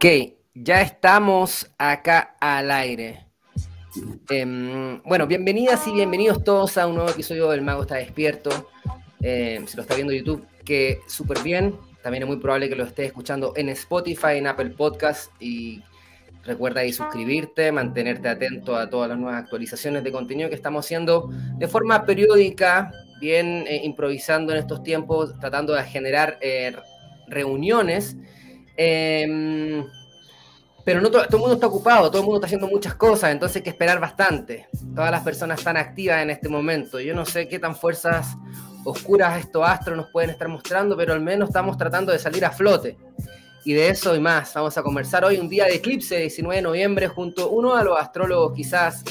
Ok, ya estamos acá al aire. Em, bueno, bienvenidas y bienvenidos todos a un nuevo episodio del Mago está despierto. Eh, si lo está viendo YouTube, que súper bien. También es muy probable que lo esté escuchando en Spotify, en Apple Podcast. Y recuerda ahí suscribirte, mantenerte atento a todas las nuevas actualizaciones de contenido que estamos haciendo de forma periódica, bien eh, improvisando en estos tiempos, tratando de generar eh, reuniones Em, pero todo, el mundo está ocupado, todo el mundo está haciendo muchas cosas, entonces hay que esperar bastante. Todas las personas están activas en este momento. Yo no sé qué tan fuerzas oscuras estos astros nos pueden estar mostrando, pero al menos estamos tratando de salir a flote. Y de eso y más vamos a conversar hoy, un día de eclipse, 19 de noviembre, junto a uno de los astrólogos quizás,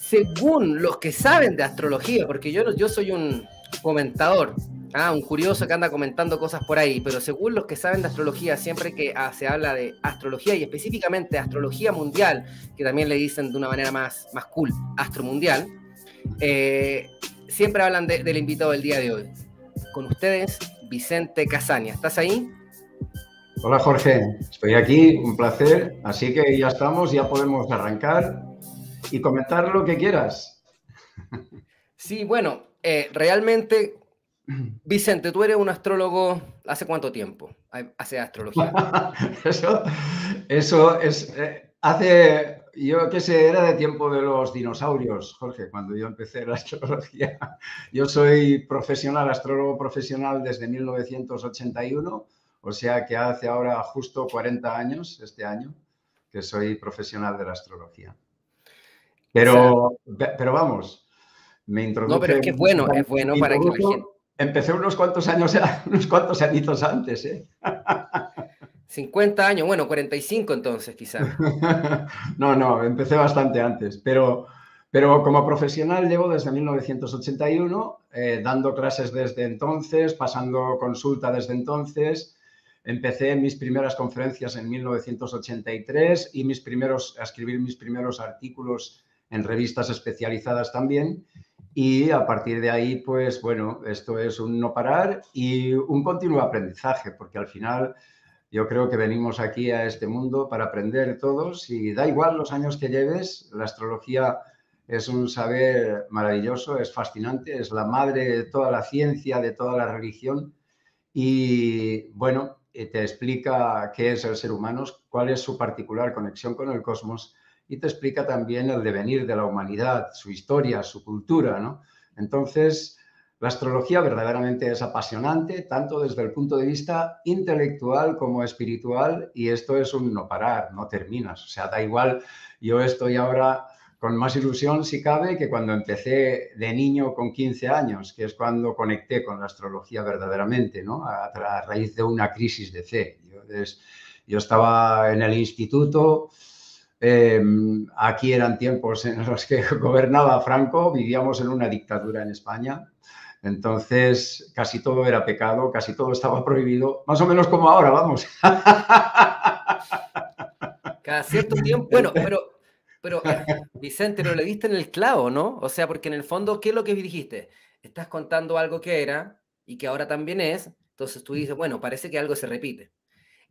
según los que saben de astrología, porque yo, yo soy un comentador, Ah, un curioso que anda comentando cosas por ahí, pero según los que saben de astrología, siempre que ah, se habla de astrología y específicamente astrología mundial, que también le dicen de una manera más, más cool, astromundial, eh, siempre hablan del invitado del día de hoy. Con ustedes, Vicente Casaña. ¿Estás ahí? Hola Jorge, estoy aquí, un placer. Así que ya estamos, ya podemos arrancar y comentar lo que quieras. Sí, bueno, eh, realmente Vicente, tú eres un astrólogo, ¿hace cuánto tiempo hace astrología? eso, eso es, eh, hace, yo qué sé, era de tiempo de los dinosaurios, Jorge, cuando yo empecé la astrología. Yo soy profesional, astrólogo profesional desde 1981, o sea que hace ahora justo 40 años, este año, que soy profesional de la astrología. Pero, pero vamos, me introduje... No, pero es que es bueno, es bueno para que la gente Empecé unos cuantos años, unos cuantos añitos antes, ¿eh? 50 años, bueno, 45 entonces quizás. no, no, empecé bastante antes, pero, pero como profesional llevo desde 1981, eh, dando clases desde entonces, pasando consulta desde entonces. Empecé mis primeras conferencias en 1983 y mis primeros, a escribir mis primeros artículos en revistas especializadas también. Y a partir de ahí, pues bueno, esto es un no parar y un continuo aprendizaje, porque al final yo creo que venimos aquí a este mundo para aprender todos y da igual los años que lleves, la astrología es un saber maravilloso, es fascinante, es la madre de toda la ciencia, de toda la religión y bueno, eh, te explica qué es el ser humano, cuál es su particular conexión con el cosmos y te explica también el devenir de la humanidad, su historia, su cultura, ¿no? Entonces, la astrología verdaderamente es apasionante, tanto desde el punto de vista intelectual como espiritual, y esto es un no parar, no terminas. O sea, da igual, yo estoy ahora con más ilusión, si cabe, que cuando empecé de niño con 15 años, que es cuando conecté con la astrología verdaderamente, ¿no? A, raíz de una crisis de fe. Yo, yo estaba en el instituto, Em, aquí eran tiempos en los que gobernaba Franco, vivíamos en una dictadura en España, entonces casi todo era pecado, casi todo estaba prohibido, más o menos como ahora, vamos. Cada cierto tiempo, bueno, pero, pero Vicente, pero le diste en el clavo, ¿no? O sea, porque en el fondo, ¿qué es lo que dijiste? Estás contando algo que era y que ahora también es, entonces tú dices, bueno, parece que algo se repite.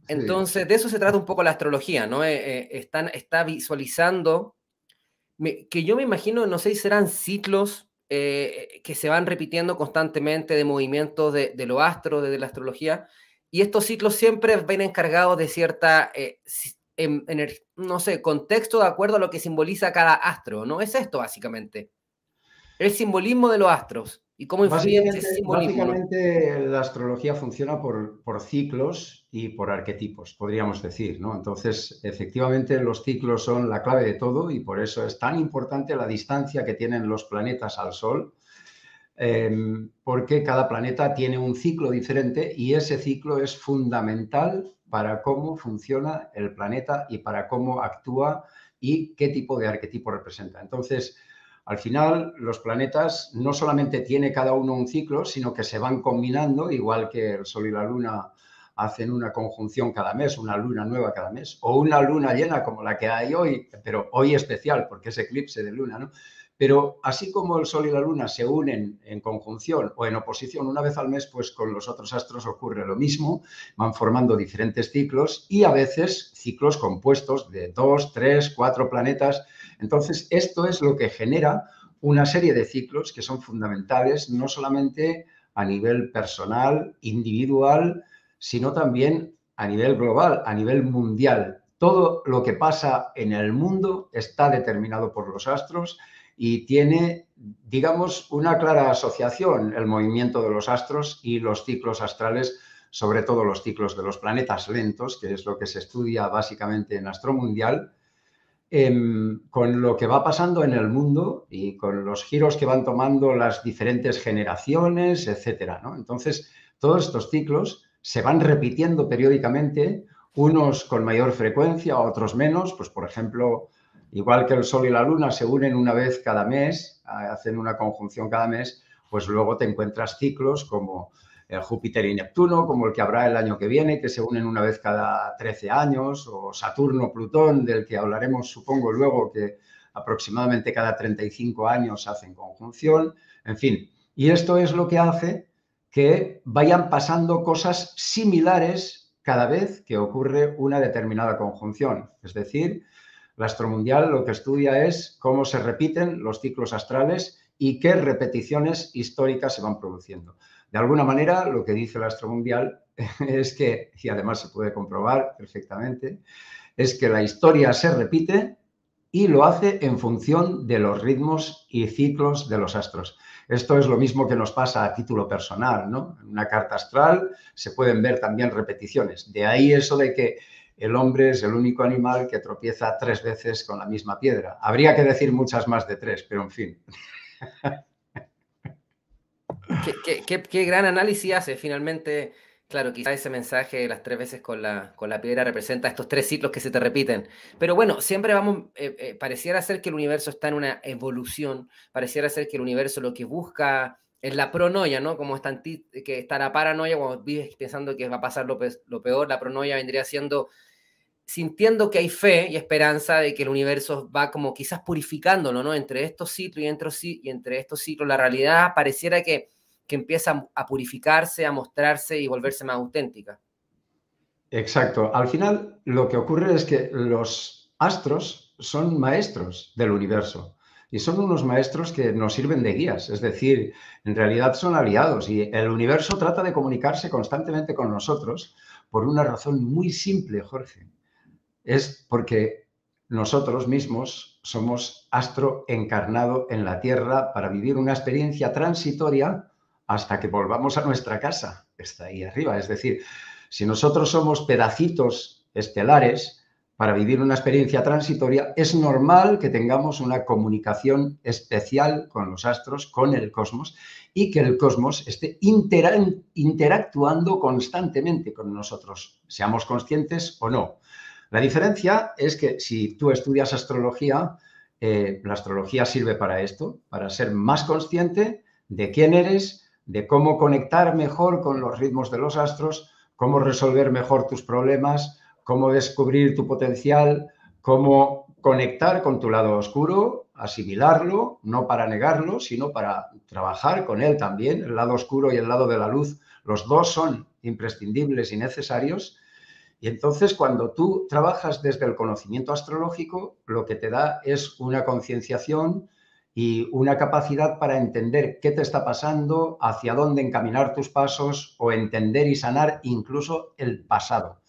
Entonces, de eso se trata un poco la astrología, ¿no? Eh, eh, están, está visualizando, que yo me imagino, no sé si serán ciclos eh, que se van repitiendo constantemente de movimientos de, de lo astro, de, la astrología, y estos ciclos siempre ven encargados de cierta, en, no sé, contexto de acuerdo a lo que simboliza cada astro, ¿no? Es esto básicamente. El simbolismo de los astros. ¿Y cómo simbolismo? Básicamente la astrología funciona por, por, ciclos y por arquetipos, podríamos decir, ¿no? Entonces, efectivamente, los ciclos son la clave de todo y por eso es tan importante la distancia que tienen los planetas al Sol, em, porque cada planeta tiene un ciclo diferente y ese ciclo es fundamental para cómo funciona el planeta y para cómo actúa y qué tipo de arquetipo representa. Entonces, al final, los planetas no solamente tiene cada uno un ciclo, sino que se van combinando, igual que el Sol y la Luna hacen una conjunción cada mes, una luna nueva cada mes, o una luna llena como la que hay hoy, pero hoy especial porque es eclipse de luna, ¿no? Pero así como el Sol y la Luna se unen en conjunción o en oposición una vez al mes, pues con los otros astros ocurre lo mismo, van formando diferentes ciclos y a veces ciclos compuestos de dos, tres, cuatro planetas. Entonces, esto es lo que genera una serie de ciclos que son fundamentales no solamente a nivel personal, individual, sino también a nivel global, a nivel mundial. Todo lo que pasa en el mundo está determinado por los astros y tiene, digamos, una clara asociación el movimiento de los astros y los ciclos astrales, sobre todo los ciclos de los planetas lentos, que es lo que se estudia básicamente en Astromundial, em, con lo que va pasando en el mundo y con los giros que van tomando las diferentes generaciones, etcétera. Entonces, todos estos ciclos se van repitiendo periódicamente, unos con mayor frecuencia, otros menos, pues por ejemplo, igual que el Sol y la Luna se unen una vez cada mes, hacen una conjunción cada mes, pues luego te encuentras ciclos como Júpiter y Neptuno, como el que habrá el año que viene, que se unen una vez cada 13 años, o Saturno-Plutón, del que hablaremos, supongo, luego, que aproximadamente cada 35 años hacen conjunción, en fin. Y esto es lo que hace que vayan pasando cosas similares cada vez que ocurre una determinada conjunción. Es decir, la astromundial lo que estudia es cómo se repiten los ciclos astrales y qué repeticiones históricas se van produciendo. De alguna manera, lo que dice la astromundial es que, y además se puede comprobar perfectamente, es que la historia se repite y lo hace en función de los ritmos y ciclos de los astros. Esto es lo mismo que nos pasa a título personal, ¿no? En una carta astral se pueden ver también repeticiones. De ahí eso de que el hombre es el único animal que tropieza tres veces con la misma piedra. Habría que decir muchas más de tres, pero en fin. Qué, gran análisis hace. Finalmente, claro, quizá ese mensaje de las tres veces con la, con la piedra representa estos tres ciclos que se te repiten. Pero bueno, siempre vamos, eh, eh, pareciera ser que el universo está en una evolución, pareciera ser que el universo lo que busca es la pronoia, ¿no? Como está, que está la paranoia, cuando vives pensando que va a pasar lo, lo peor, la pronoia vendría siendo sintiendo que hay fe y esperanza de que el universo va como quizás purificándolo, ¿no? Entre estos ciclos y entre, y entre estos ciclos, la realidad pareciera que, que empieza a purificarse, a mostrarse y volverse más auténtica. Exacto. Al final, lo que ocurre es que los astros son maestros del universo y son unos maestros que nos sirven de guías, es decir, en realidad son aliados y el universo trata de comunicarse constantemente con nosotros por una razón muy simple, Jorge es porque nosotros mismos somos astro encarnado en la Tierra para vivir una experiencia transitoria hasta que volvamos a nuestra casa, está ahí arriba. Es decir, si nosotros somos pedacitos estelares para vivir una experiencia transitoria, es normal que tengamos una comunicación especial con los astros, con el cosmos, y que el cosmos esté interactuando constantemente con nosotros, seamos conscientes o no. La diferencia es que si tú estudias astrología, eh, la astrología sirve para esto, para ser más consciente de quién eres, de cómo conectar mejor con los ritmos de los astros, cómo resolver mejor tus problemas, cómo descubrir tu potencial, cómo conectar con tu lado oscuro, asimilarlo, no para negarlo, sino para trabajar con él también. El lado oscuro y el lado de la luz, los dos son imprescindibles y necesarios y entonces cuando tú trabajas desde el conocimiento astrológico, lo que te da es una concienciación y una capacidad para entender qué te está pasando, hacia dónde encaminar tus pasos o entender y sanar incluso el pasado.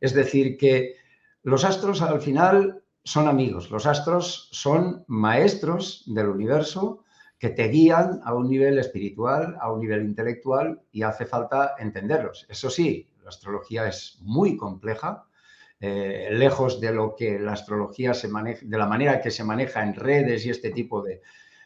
Es decir, que los astros al final son amigos, los astros son maestros del universo que te guían a un nivel espiritual, a un nivel intelectual y hace falta entenderlos. Eso sí, la astrología es muy compleja, eh, lejos de lo que la astrología se maneja, de la manera que se maneja en redes y este tipo de,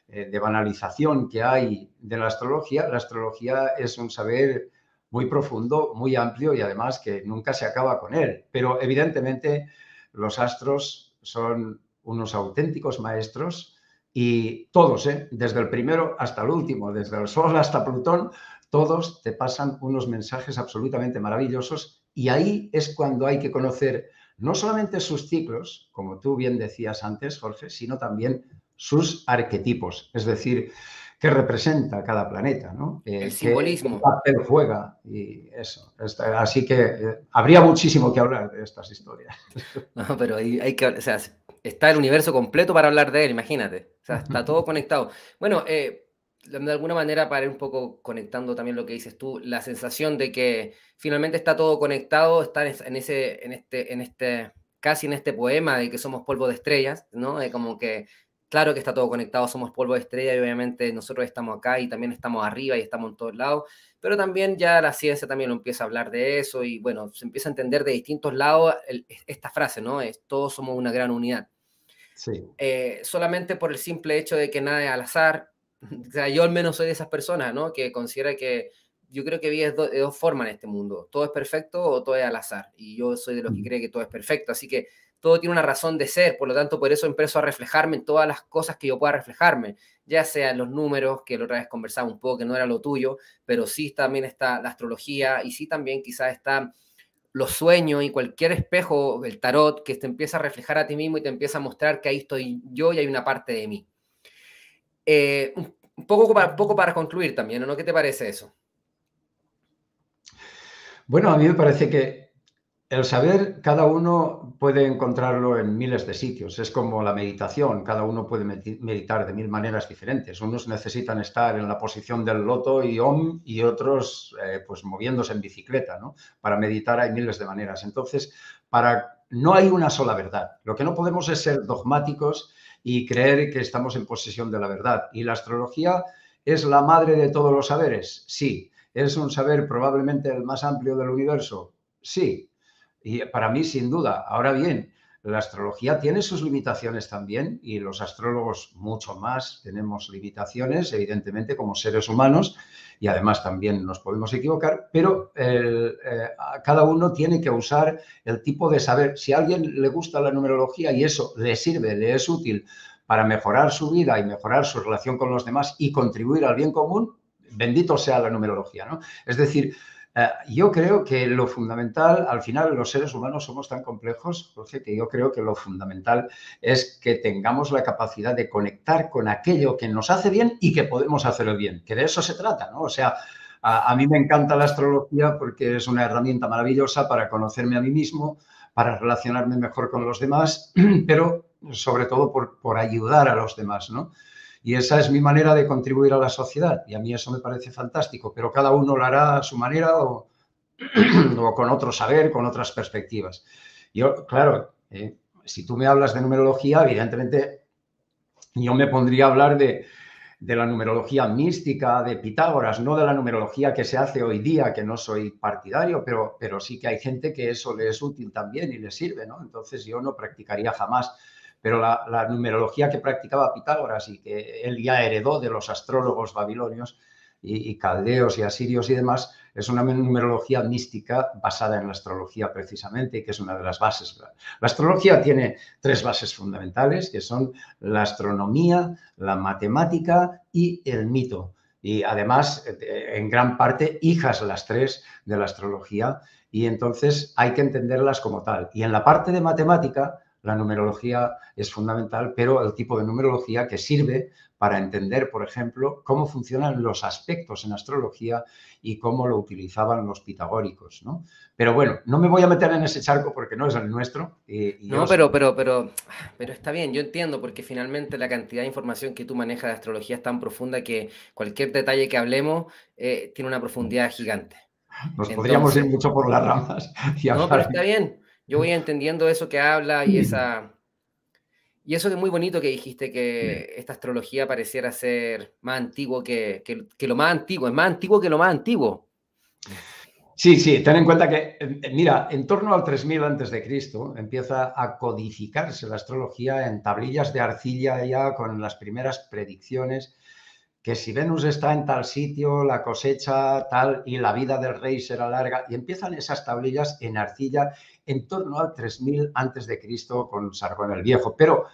eh, de banalización que hay de la astrología. La astrología es un saber muy profundo, muy amplio y además que nunca se acaba con él. Pero evidentemente los astros son unos auténticos maestros y todos, ¿eh? desde el primero hasta el último, desde el Sol hasta Plutón, todos te pasan unos mensajes absolutamente maravillosos y ahí es cuando hay que conocer no solamente sus ciclos, como tú bien decías antes, Jorge, sino también sus arquetipos, es decir, qué representa cada planeta, ¿no? Eh, el simbolismo. Qué papel juega y eso. Así que eh, habría muchísimo que hablar de estas historias. No, pero hay, que, o sea, está el universo completo para hablar de él, imagínate. O sea, está todo conectado. Bueno, eh, de alguna manera, para ir un poco conectando también lo que dices tú, la sensación de que finalmente está todo conectado, está en ese, en este, en este, casi en este poema de que somos polvo de estrellas, ¿no? De como que claro que está todo conectado, somos polvo de estrella y obviamente nosotros estamos acá y también estamos arriba y estamos en todos lados, pero también ya la ciencia también lo empieza a hablar de eso y bueno, se empieza a entender de distintos lados esta frase, ¿no? Es todos somos una gran unidad. Sí. Eh, solamente por el simple hecho de que nada es al azar, o sea, yo al menos soy de esas personas, ¿no? Que considera que yo creo que vives de dos formas en este mundo, todo es perfecto o todo es al azar, y yo soy de los que cree que todo es perfecto, así que todo tiene una razón de ser, por lo tanto, por eso empiezo a reflejarme en todas las cosas que yo pueda reflejarme, ya sea en los números, que la otra vez conversaba un poco, que no era lo tuyo, pero sí también está la astrología y sí también quizás está los sueños y cualquier espejo, el tarot, que te empieza a reflejar a ti mismo y te empieza a mostrar que ahí estoy yo y hay una parte de mí. Eh, un poco para, poco para concluir también, ¿no? ¿Qué te parece eso? Bueno, a mí me parece que el saber, cada uno puede encontrarlo en miles de sitios. Es como la meditación, cada uno puede meditar de mil maneras diferentes. Unos necesitan estar en la posición del loto y om y otros eh, pues moviéndose en bicicleta. ¿no? Para meditar hay miles de maneras. Entonces, para, no hay una sola verdad. Lo que no podemos es ser dogmáticos y creer que estamos en posesión de la verdad. ¿Y la astrología es la madre de todos los saberes? Sí. ¿Es un saber probablemente el más amplio del universo? Sí, y para mí, sin duda. Ahora bien, la astrología tiene sus limitaciones también y los astrólogos mucho más tenemos limitaciones, evidentemente, como seres humanos y además también nos podemos equivocar, pero eh, cada uno tiene que usar el tipo de saber. Si a alguien le gusta la numerología y eso le sirve, le es útil para mejorar su vida y mejorar su relación con los demás y contribuir al bien común, bendito sea la numerología, ¿no? Es decir, eh, yo creo que lo fundamental, al final los seres humanos somos tan complejos, Jorge, que yo creo que lo fundamental es que tengamos la capacidad de conectar con aquello que nos hace bien y que podemos hacer bien, que de eso se trata, ¿no? O sea, a, mí me encanta la astrología porque es una herramienta maravillosa para conocerme a mí mismo, para relacionarme mejor con los demás, pero sobre todo por, por ayudar a los demás, ¿no? Y esa es mi manera de contribuir a la sociedad. Y a mí eso me parece fantástico, pero cada uno lo hará a su manera o, con otro saber, con otras perspectivas. Yo, claro, eh, si tú me hablas de numerología, evidentemente yo me pondría a hablar de, de la numerología mística de Pitágoras, no de la numerología que se hace hoy día, que no soy partidario, pero, pero sí que hay gente que eso le es útil también y le sirve, ¿no? Entonces yo no practicaría jamás pero la, numerología que practicaba Pitágoras y que él ya heredó de los astrólogos babilonios y, caldeos y asirios y demás, es una numerología mística basada en la astrología precisamente, y que es una de las bases. La astrología tiene tres bases fundamentales, que son la astronomía, la matemática y el mito. Y además, en gran parte, hijas las tres de la astrología, y entonces hay que entenderlas como tal. Y en la parte de matemática, la numerología es fundamental, pero el tipo de numerología que sirve para entender, por ejemplo, cómo funcionan los aspectos en astrología y cómo lo utilizaban los pitagóricos, ¿no? Pero bueno, no me voy a meter en ese charco porque no es el nuestro. no, pero, pero, pero, pero está bien, yo entiendo, porque finalmente la cantidad de información que tú manejas de astrología es tan profunda que cualquier detalle que hablemos eh, tiene una profundidad gigante. Nos podríamos ir mucho por las ramas. no, pero está bien yo voy entendiendo eso que habla y esa... Y eso que es muy bonito que dijiste, que esta astrología pareciera ser más antiguo que, lo más antiguo, es más antiguo que lo más antiguo. Sí, sí, ten en cuenta que, eh, mira, en torno al 3000 antes de Cristo empieza a codificarse la astrología en tablillas de arcilla ya con las primeras predicciones que si Venus está en tal sitio, la cosecha tal y la vida del rey será larga. Y empiezan esas tablillas en arcilla en torno al 3000 antes de Cristo con Sargón el Viejo. Pero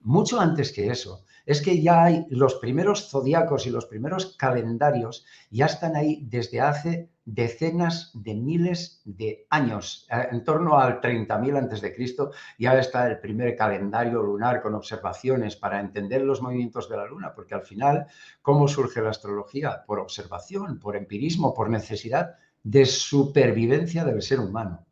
mucho antes que eso, es que ya hay los primeros zodiacos y los primeros calendarios ya están ahí desde hace decenas de miles de años, eh, en torno al 30.000 antes de Cristo, ya está el primer calendario lunar con observaciones para entender los movimientos de la luna, porque al final, ¿cómo surge la astrología? Por observación, por empirismo, por necesidad de supervivencia del ser humano.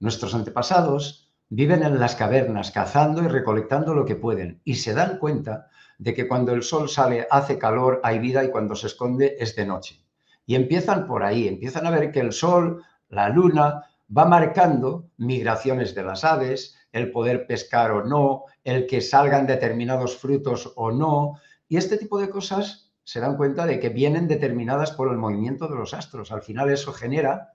Nuestros antepasados viven en las cavernas cazando y recolectando lo que pueden y se dan cuenta de que cuando el sol sale hace calor, hay vida y cuando se esconde es de noche. Y empiezan por ahí, empiezan a ver que el sol, la luna, va marcando migraciones de las aves, el poder pescar o no, el que salgan determinados frutos o no. Y este tipo de cosas se dan cuenta de que vienen determinadas por el movimiento de los astros. Al final eso genera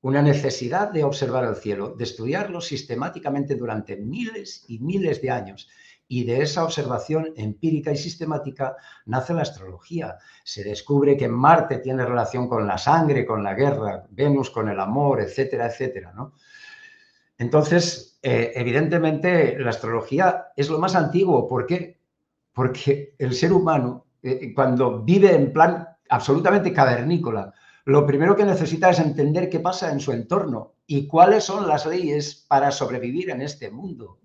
una necesidad de observar el cielo, de estudiarlo sistemáticamente durante miles y miles de años y de esa observación empírica y sistemática nace la astrología. Se descubre que Marte tiene relación con la sangre, con la guerra, Venus con el amor, etcétera, etcétera. ¿no? Entonces, eh, evidentemente, la astrología es lo más antiguo. ¿Por qué? Porque el ser humano, eh, cuando vive en plan absolutamente cavernícola, lo primero que necesita es entender qué pasa en su entorno y cuáles son las leyes para sobrevivir en este mundo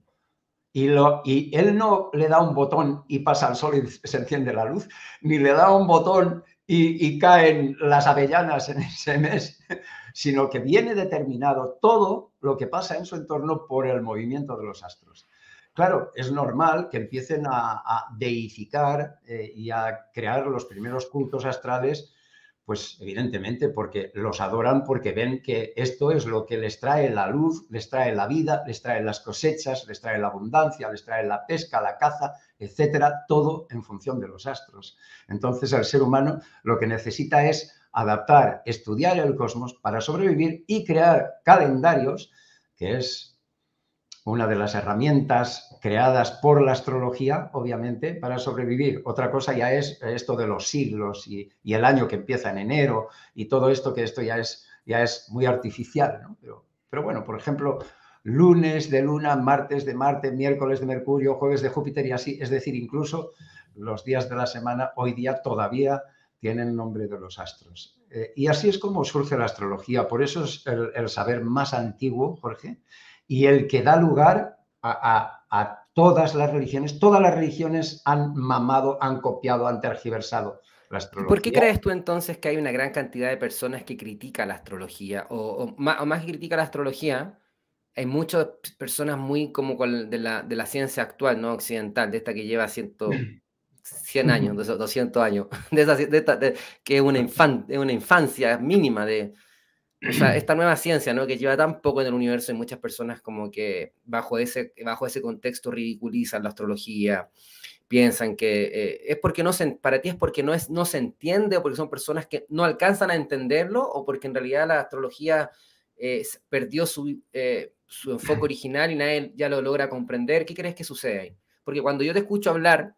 y, él no le da un botón y pasa al sol y se enciende la luz, ni le da un botón y, caen las avellanas en ese mes, sino que viene determinado todo lo que pasa en su entorno por el movimiento de los astros. Claro, es normal que empiecen a, deificar eh, y a crear los primeros cultos astrales pues evidentemente porque los adoran, porque ven que esto es lo que les trae la luz, les trae la vida, les trae las cosechas, les trae la abundancia, les trae la pesca, la caza, etcétera, todo en función de los astros. Entonces el ser humano lo que necesita es adaptar, estudiar el cosmos para sobrevivir y crear calendarios, que es una de las herramientas creadas por la astrología, obviamente, para sobrevivir. Otra cosa ya es esto de los siglos y, el año que empieza en enero y todo esto, que esto ya es, ya es muy artificial. Pero, pero bueno, por ejemplo, lunes de luna, martes de Marte, miércoles de Mercurio, jueves de Júpiter y así. Es decir, incluso los días de la semana hoy día todavía tienen nombre de los astros. Eh, y así es como surge la astrología. Por eso es el saber más antiguo, Jorge, y el que da lugar a, todas las religiones. Todas las religiones han mamado, han copiado, han tergiversado la astrología. ¿Por qué crees tú entonces que hay una gran cantidad de personas que critican la astrología? O, más, que critica la astrología, hay muchas personas muy como de la, de la ciencia actual, no occidental, de esta que lleva 100, 100 años, 200 años, de, que es una, una infancia mínima de, o sea, esta nueva ciencia, ¿no? Que lleva tan poco en el universo y muchas personas como que bajo ese, bajo ese contexto ridiculizan la astrología, piensan que eh, es porque no se, para ti es porque no, es, no se entiende o porque son personas que no alcanzan a entenderlo o porque en realidad la astrología eh, perdió su, eh, su enfoque original y nadie ya lo logra comprender. ¿Qué crees que sucede ahí? Porque cuando yo te escucho hablar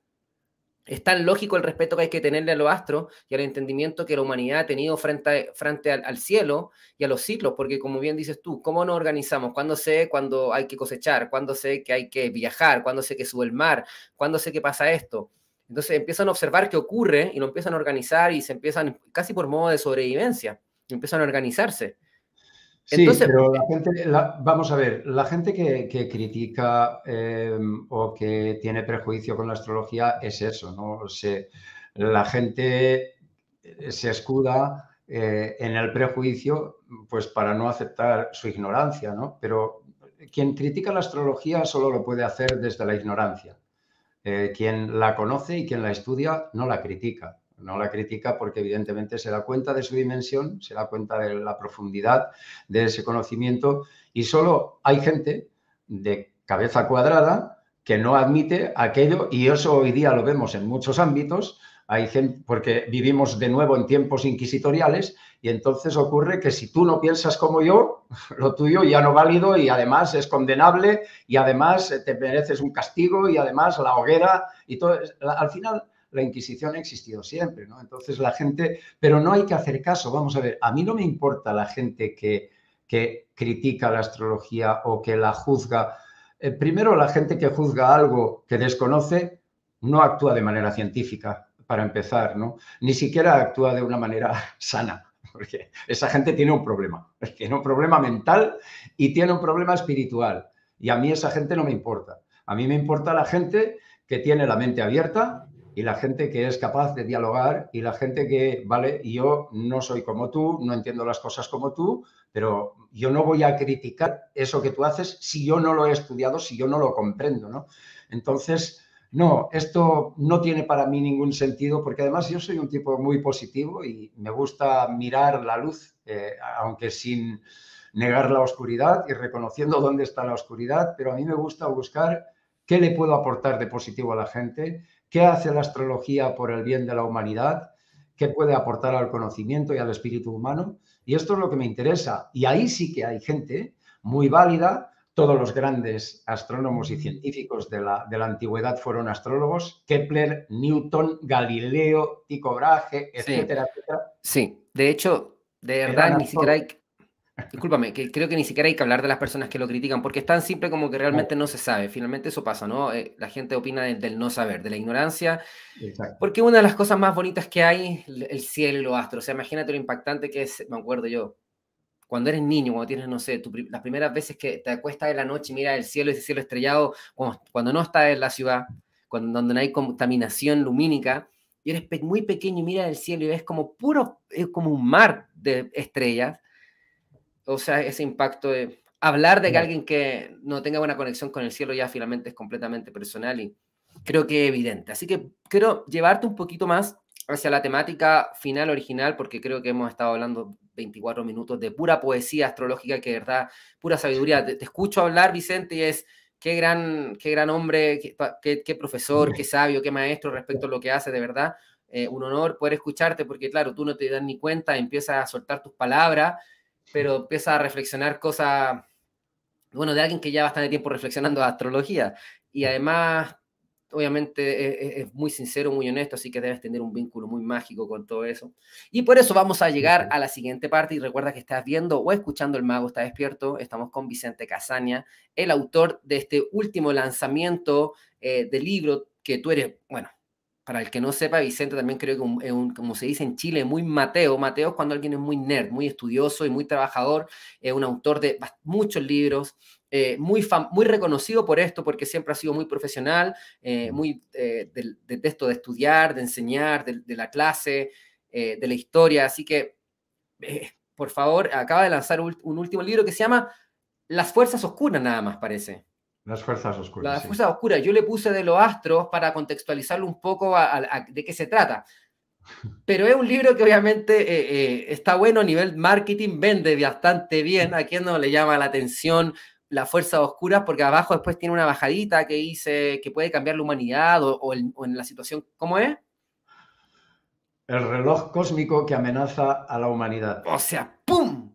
es tan lógico el respeto que hay que tenerle a los astros y al entendimiento que la humanidad ha tenido frente, frente al, cielo y a los ciclos, porque como bien dices tú, ¿cómo nos organizamos? ¿Cuándo sé cuándo hay que cosechar? ¿Cuándo sé que hay que viajar? ¿Cuándo sé que sube el mar? ¿Cuándo sé que pasa esto? Entonces empiezan a observar qué ocurre y lo empiezan a organizar y se empiezan casi por modo de sobrevivencia, empiezan a organizarse. Sí, pero la gente, vamos a ver, la gente que, critica em, o que tiene prejuicio con la astrología es eso, ¿no? Se, la gente eh, se escuda eh, en el prejuicio pues para no aceptar su ignorancia, ¿no? Pero quien critica la astrología solo lo puede hacer desde la ignorancia. Eh, quien la conoce y quien la estudia no la critica no la critica porque evidentemente se da cuenta de su dimensión, se da cuenta de la profundidad de ese conocimiento y solo hay gente de cabeza cuadrada que no admite aquello y eso hoy día lo vemos en muchos ámbitos, hay gente porque vivimos de nuevo en tiempos inquisitoriales y entonces ocurre que si tú no piensas como yo, lo tuyo ya no válido y además es condenable y además te mereces un castigo y además la hoguera y todo al final la Inquisición ha existido siempre, ¿no? Entonces la gente, pero no hay que hacer caso, vamos a ver, a mí no me importa la gente que, que critica la astrología o que la juzga. Eh, primero, la gente que juzga algo que desconoce no actúa de manera científica, para empezar, ¿no? Ni siquiera actúa de una manera sana, porque esa gente tiene un problema, tiene un problema mental y tiene un problema espiritual. Y a mí esa gente no me importa. A mí me importa la gente que tiene la mente abierta y la gente que es capaz de dialogar y la gente que, vale, yo no soy como tú, no entiendo las cosas como tú, pero yo no voy a criticar eso que tú haces si yo no lo he estudiado, si yo no lo comprendo, ¿no? Entonces, no, esto no tiene para mí ningún sentido porque además yo soy un tipo muy positivo y me gusta mirar la luz, eh, aunque sin negar la oscuridad y reconociendo dónde está la oscuridad, pero a mí me gusta buscar qué le puedo aportar de positivo a la gente, qué hace la astrología por el bien de la humanidad, qué puede aportar al conocimiento y al espíritu humano. Y esto es lo que me interesa. Y ahí sí que hay gente muy válida todos los grandes astrónomos y científicos de la, de la antigüedad fueron astrólogos, Kepler, Newton, Galileo, Tycho Brahe, etcétera, sí. etcétera. Sí, de hecho, de verdad, ni siquiera hay... Discúlpame, que creo que ni siquiera hay que hablar de las personas que lo critican, porque es tan simple como que realmente no se sabe. Finalmente eso pasa, ¿no? Eh, la gente opina del, del, no saber, de la ignorancia, Exacto. porque una de las cosas más bonitas que hay, el cielo y los astros. O sea, imagínate lo impactante que es, me acuerdo yo, cuando eres niño, cuando tienes, no sé, tu, las primeras veces que te acuestas en la noche y miras el cielo, ese cielo estrellado, cuando, cuando no estás en la ciudad, cuando, donde no hay contaminación lumínica, y eres pe muy pequeño y miras el cielo y ves como puro, es como un mar de estrellas, o sea, ese impacto de hablar de que alguien que no tenga buena conexión con el cielo ya finalmente es completamente personal y creo que es evidente. Así que quiero llevarte un poquito más hacia la temática final original, porque creo que hemos estado hablando 24 minutos de pura poesía astrológica, que de verdad, pura sabiduría. Te, te escucho hablar, Vicente, y es qué gran, qué gran hombre, qué, qué, qué, profesor, qué sabio, qué maestro respecto a lo que hace, de verdad. Eh, un honor poder escucharte, porque claro, tú no te das ni cuenta, empiezas a soltar tus palabras, pero empiezas a reflexionar cosas, bueno, de alguien que ya bastante tiempo reflexionando astrología. Y además obviamente es, es, muy sincero, muy honesto, así que debes tener un vínculo muy mágico con todo eso. Y por eso vamos a llegar a la siguiente parte y recuerda que estás viendo o escuchando El Mago está despierto. Estamos con Vicente Casaña, el autor de este último lanzamiento eh, del libro que tú eres, bueno, para el que no sepa, Vicente también creo que un, un, como se dice en Chile, muy Mateo. Mateo es cuando alguien es muy nerd, muy estudioso y muy trabajador, es un autor de muchos libros, eh, muy, muy reconocido por esto, porque siempre ha sido muy profesional, eh, muy eh, de, de, esto de estudiar, de enseñar, de, de la clase, de la historia. Así que, por favor, acaba de lanzar un, un, último libro que se llama Las Fuerzas Oscuras, nada más parece. Las Fuerzas Oscuras. Las sí. Fuerzas Oscuras. Yo le puse de los astros para contextualizarlo un poco a, a, a de qué se trata. Pero es un libro que obviamente eh, eh, está bueno a nivel marketing, vende bastante bien. A quien no le llama la atención la fuerza oscura, porque abajo después tiene una bajadita que dice que puede cambiar la humanidad o, o, el, o en la situación. ¿Cómo es? El reloj cósmico que amenaza a la humanidad. O sea, ¡pum!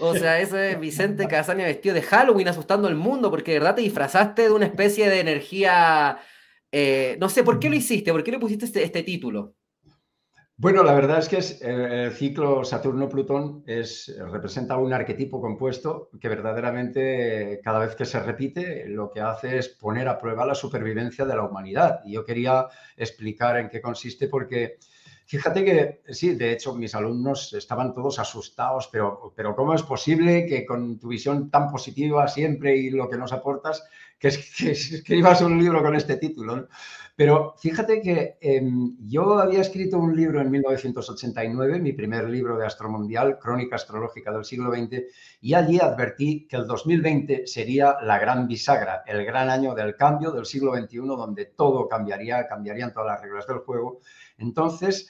O sea, ese es Vicente Casaña vestido de Halloween asustando al mundo, porque de verdad te disfrazaste de una especie de energía. Eh, no sé, ¿por qué lo hiciste? ¿Por qué le pusiste este, este título? Bueno, la verdad es que el ciclo Saturno-Plutón es, representa un arquetipo compuesto que verdaderamente cada vez que se repite lo que hace es poner a prueba la supervivencia de la humanidad. Y yo quería explicar en qué consiste porque fíjate que sí, de hecho mis alumnos estaban todos asustados, pero, pero ¿cómo es posible que con tu visión tan positiva siempre y lo que nos aportas, que, que escribas un libro con este título? ¿no? Pero fíjate que eh, yo había escrito un libro en 1989, mi primer libro de astromundial, Crónica Astrológica del siglo XX, y allí advertí que el 2020 sería la gran bisagra, el gran año del cambio del siglo XXI, donde todo cambiaría, cambiarían todas las reglas del juego. Entonces,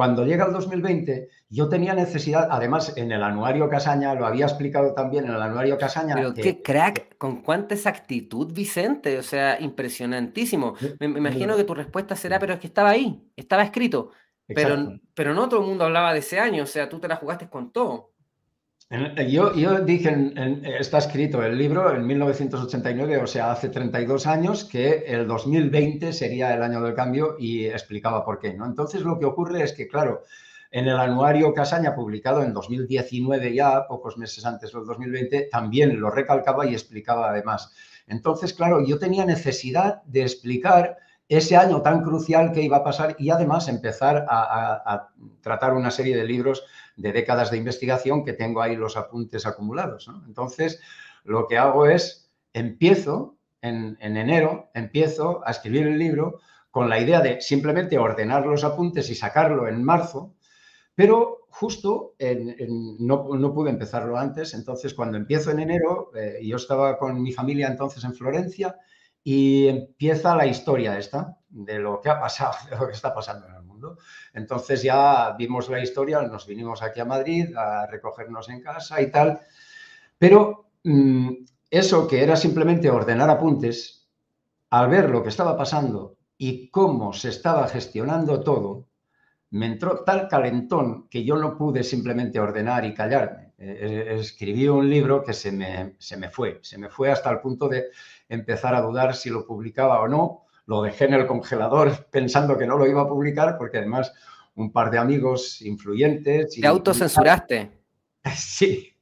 cuando llega el 2020, yo tenía necesidad, además en el anuario Casaña, lo había explicado también en el anuario Casaña. Pero que, qué crack, con cuánta exactitud, Vicente, o sea, impresionantísimo. Me, me imagino que tu respuesta será, pero es que estaba ahí, estaba escrito. Pero, pero no todo el mundo hablaba de ese año, o sea, tú te la jugaste con todo. Yo, yo dije, en, en, está escrito el libro en 1989, o sea, hace 32 años, que el 2020 sería el año del cambio y explicaba por qué. ¿no? Entonces, lo que ocurre es que, claro, en el anuario Casaña, publicado en 2019 ya, pocos meses antes del 2020, también lo recalcaba y explicaba además. Entonces, claro, yo tenía necesidad de explicar ese año tan crucial que iba a pasar y además empezar a, tratar una serie de libros de décadas de investigación que tengo ahí los apuntes acumulados. Entonces, lo que hago es, empiezo en, enero, empiezo a escribir el libro con la idea de simplemente ordenar los apuntes y sacarlo en marzo, pero justo no, pude empezarlo antes, entonces cuando empiezo en enero, eh, yo estaba con mi familia entonces en Florencia, y empieza la historia esta de lo que ha pasado, de lo que está pasando en Entonces ya vimos la historia, nos vinimos aquí a Madrid a recogernos en casa y tal, pero mm, eso que era simplemente ordenar apuntes, al ver lo que estaba pasando y cómo se estaba gestionando todo, me entró tal calentón que yo no pude simplemente ordenar y callarme. Eh, eh, escribí un libro que se me, se me fue, se me fue hasta el punto de empezar a dudar si lo publicaba o no. Lo dejé en el congelador pensando que no lo iba a publicar porque además un par de amigos influyentes... ¿Te autocensuraste? Sí,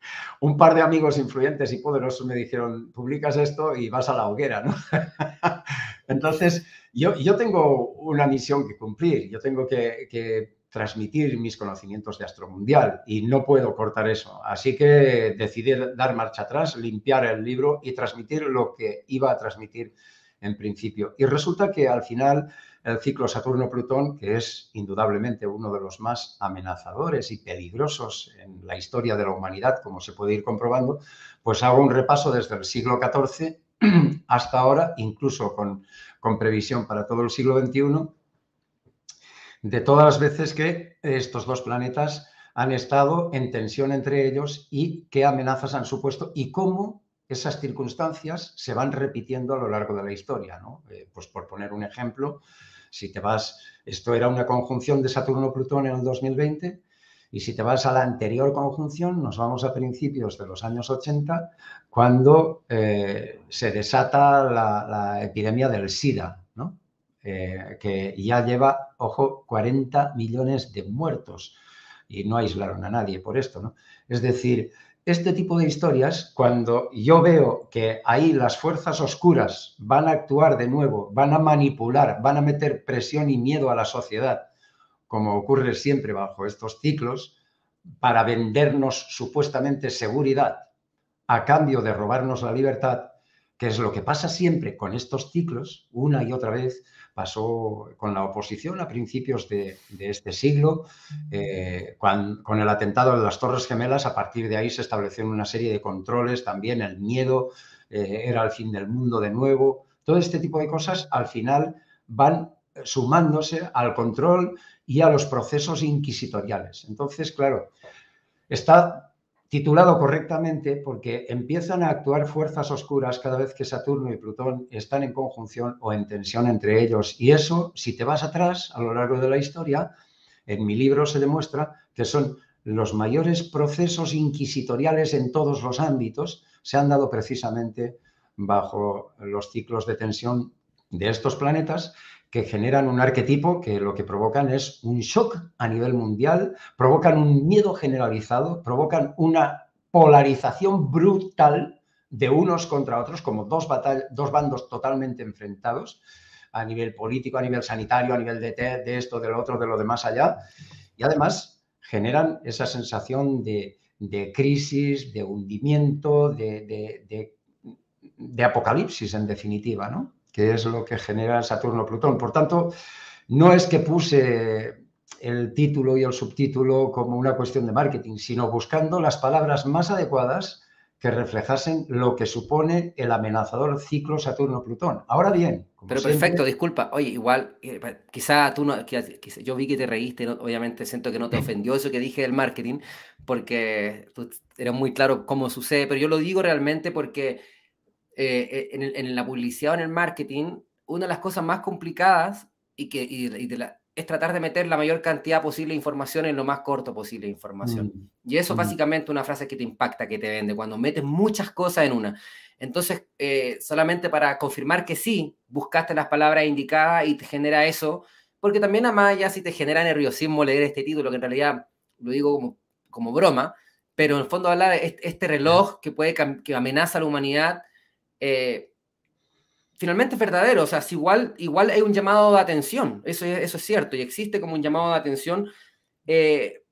un par de amigos influyentes y poderosos me dijeron, publicas esto y vas a la hoguera, ¿no? Entonces, yo, yo tengo una misión que cumplir, yo tengo que, que transmitir mis conocimientos de astromundial y no puedo cortar eso. Así que decidí dar marcha atrás, limpiar el libro y transmitir lo que iba a transmitir en principio. Y resulta que al final el ciclo Saturno-Plutón, que es indudablemente uno de los más amenazadores y peligrosos en la historia de la humanidad, como se puede ir comprobando, pues hago un repaso desde el siglo XIV hasta ahora, incluso con, con previsión para todo el siglo XXI, de todas las veces que estos dos planetas han estado en tensión entre ellos y qué amenazas han supuesto y cómo esas circunstancias se van repitiendo a lo largo de la historia. Eh, pues por poner un ejemplo, si te vas, esto era una conjunción de Saturno-Plutón en el 2020, y si te vas a la anterior conjunción, nos vamos a principios de los años 80, cuando eh, se desata la, la, epidemia del SIDA, ¿no? Eh, que ya lleva, ojo, 40 millones de muertos y no aislaron a nadie por esto, ¿no? Es decir, este tipo de historias, cuando yo veo que ahí las fuerzas oscuras van a actuar de nuevo, van a manipular, van a meter presión y miedo a la sociedad, como ocurre siempre bajo estos ciclos, para vendernos supuestamente seguridad a cambio de robarnos la libertad, que es lo que pasa siempre con estos ciclos, una y otra vez, pasó con la oposición a principios de, este siglo, eh, con, el atentado de las Torres Gemelas, a partir de ahí se establecieron una serie de controles, también el miedo, eh, era el fin del mundo de nuevo, todo este tipo de cosas al final van sumándose al control y a los procesos inquisitoriales. Entonces, claro, está titulado correctamente porque empiezan a actuar fuerzas oscuras cada vez que Saturno y Plutón están en conjunción o en tensión entre ellos. Y eso, si te vas atrás a lo largo de la historia, en mi libro se demuestra que son los mayores procesos inquisitoriales en todos los ámbitos, se han dado precisamente bajo los ciclos de tensión de estos planetas que generan un arquetipo que lo que provocan es un shock a nivel mundial, provocan un miedo generalizado, provocan una polarización brutal de unos contra otros, como dos, dos bandos totalmente enfrentados a nivel político, a nivel sanitario, a nivel de, de esto, de lo otro, de lo de más allá. Y además generan esa sensación de, de crisis, de hundimiento, de, de apocalipsis en definitiva, ¿no? Que es lo que genera Saturno-Plutón. Por tanto, no es que puse el título y el subtítulo como una cuestión de marketing, sino buscando las palabras más adecuadas que reflejasen lo que supone el amenazador ciclo Saturno-Plutón. Ahora bien. Pero perfecto, disculpa. Oye, igual, eh, quizá tú no, yo vi que te reíste, obviamente siento que no te ofendió eso que dije del marketing, porque tú eras muy claro cómo sucede, pero yo lo digo realmente porque eh, eh, en, la publicidad o en el marketing, una de las cosas más complicadas y que es tratar de meter la mayor cantidad posible de información en lo más corto posible de información. Mm, y eso mm. básicamente una frase que te impacta, que te vende, cuando metes muchas cosas en una. Entonces, eh, solamente para confirmar que sí, buscaste las palabras indicadas y te genera eso, porque también además ya si te genera nerviosismo leer este título, que en realidad lo digo como, como broma, pero en el fondo habla de este reloj que puede que amenaza a la humanidad eh, finalmente es verdadero, o sea, si igual, igual hay un llamado de atención, eso, eso es cierto, y existe como un llamado de atención, eh,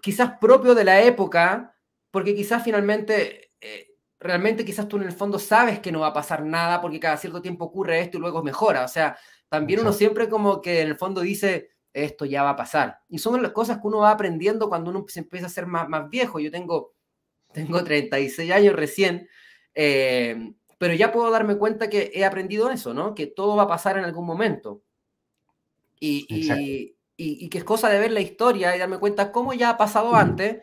quizás propio de la época, porque quizás finalmente, eh, realmente quizás tú en el fondo sabes que no va a pasar nada, porque cada cierto tiempo ocurre esto y luego mejora, o sea, también uno siempre como que en el fondo dice, esto ya va a pasar. Y son las cosas que uno va aprendiendo cuando uno se empieza a ser más, más viejo. Yo tengo, tengo 36 años recién, eh, pero ya puedo darme cuenta que he aprendido eso, ¿no? Que todo va a pasar en algún momento. Y, y, y, que es cosa de ver la historia y darme cuenta cómo ya ha pasado antes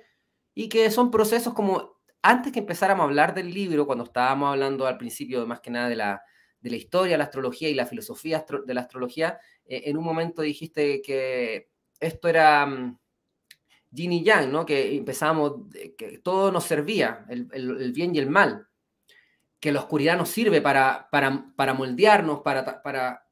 y que son procesos como antes que empezáramos a hablar del libro, cuando estábamos hablando al principio más que nada de la, de la historia, la astrología y la filosofía de la astrología, eh, en un momento dijiste que esto era um, yin y yang, ¿no? que empezábamos, que todo nos servía, el, el, bien y el mal, que la oscuridad nos sirve para, para, para moldearnos, para, para,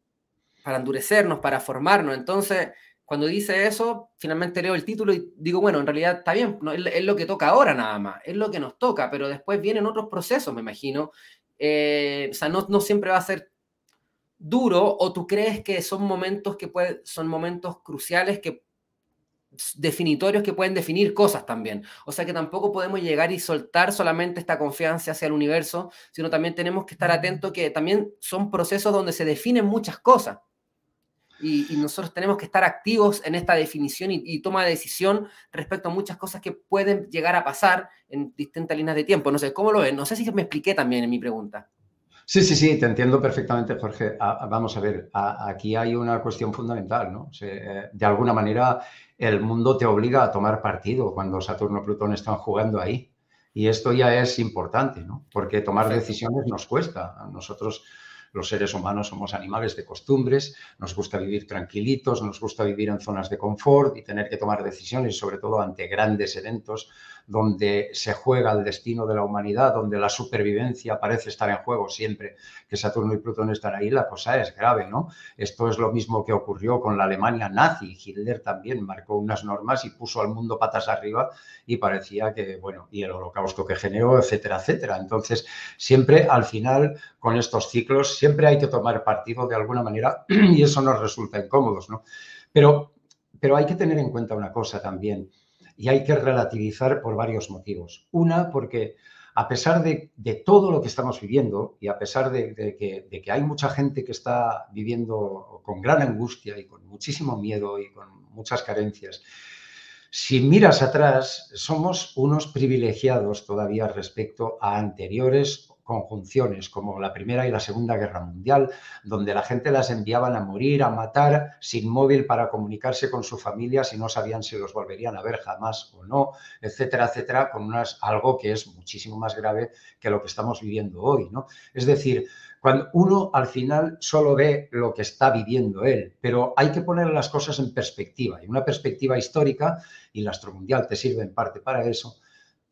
para endurecernos, para formarnos. Entonces, cuando dice eso, finalmente leo el título y digo, bueno, en realidad está bien, es, lo que toca ahora nada más, es lo que nos toca, pero después vienen otros procesos, me imagino, eh, o sea, no, no, siempre va a ser duro o tú crees que son momentos que pueden, son momentos cruciales que definitorios que pueden definir cosas también. O sea que tampoco podemos llegar y soltar solamente esta confianza hacia el universo, sino también tenemos que estar atentos que también son procesos donde se definen muchas cosas. Y, nosotros tenemos que estar activos en esta definición y, y, toma de decisión respecto a muchas cosas que pueden llegar a pasar en distintas líneas de tiempo. No sé, ¿cómo lo ven? No sé si me expliqué también en mi pregunta. Sí, sí, sí, te entiendo perfectamente, Jorge. vamos a ver, aquí hay una cuestión fundamental, ¿no? Eh, de alguna manera, el mundo te obliga a tomar partido cuando Saturno y Plutón están jugando ahí. Y esto ya es importante, ¿no? Porque tomar decisiones nos cuesta. A nosotros los seres humanos somos animales de costumbres, nos gusta vivir tranquilitos, nos gusta vivir en zonas de confort y tener que tomar decisiones, sobre todo ante grandes eventos donde se juega el destino de la humanidad, donde la supervivencia parece estar en juego siempre que Saturno y Plutón están ahí, la cosa es grave, ¿no? Esto es lo mismo que ocurrió con la Alemania nazi. Hitler también marcó unas normas y puso al mundo patas arriba y parecía que, bueno, y el holocausto que generó, etcétera, etcétera. Entonces, siempre al final, con estos ciclos, siempre hay que tomar partido de alguna manera y eso nos resulta incómodos, ¿no? Pero, pero hay que tener en cuenta una cosa también y hay que relativizar por varios motivos. Una, porque a pesar de, todo lo que estamos viviendo y a pesar de, que, de, que, hay mucha gente que está viviendo con gran angustia y con muchísimo miedo y con muchas carencias, si miras atrás, somos unos privilegiados todavía respecto a anteriores conjunciones como la Primera y la Segunda Guerra Mundial, donde la gente las enviaban a morir, a matar, sin móvil para comunicarse con su familia si no sabían si los volverían a ver jamás o no, etcétera, etcétera, con unas, algo que es muchísimo más grave que lo que estamos viviendo hoy. ¿no? Es decir, cuando uno al final solo ve lo que está viviendo él, pero hay que poner las cosas en perspectiva, y una perspectiva histórica, y la astromundial te sirve en parte para eso,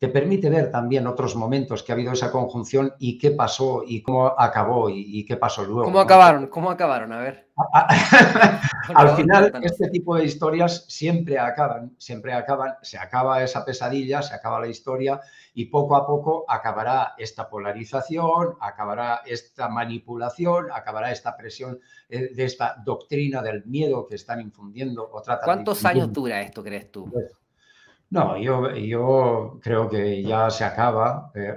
te permite ver también otros momentos que ha habido esa conjunción y qué pasó y cómo acabó y, qué pasó luego. ¿Cómo acabaron? ¿Cómo acabaron? A ver. Al final, este tipo de historias siempre acaban, siempre acaban, se acaba esa pesadilla, se acaba la historia y poco a poco acabará esta polarización, acabará esta manipulación, acabará esta presión eh, de esta doctrina del miedo que están infundiendo o tratan ¿Cuántos años dura esto, crees tú? Pues, no, yo, yo creo que ya se acaba. Eh,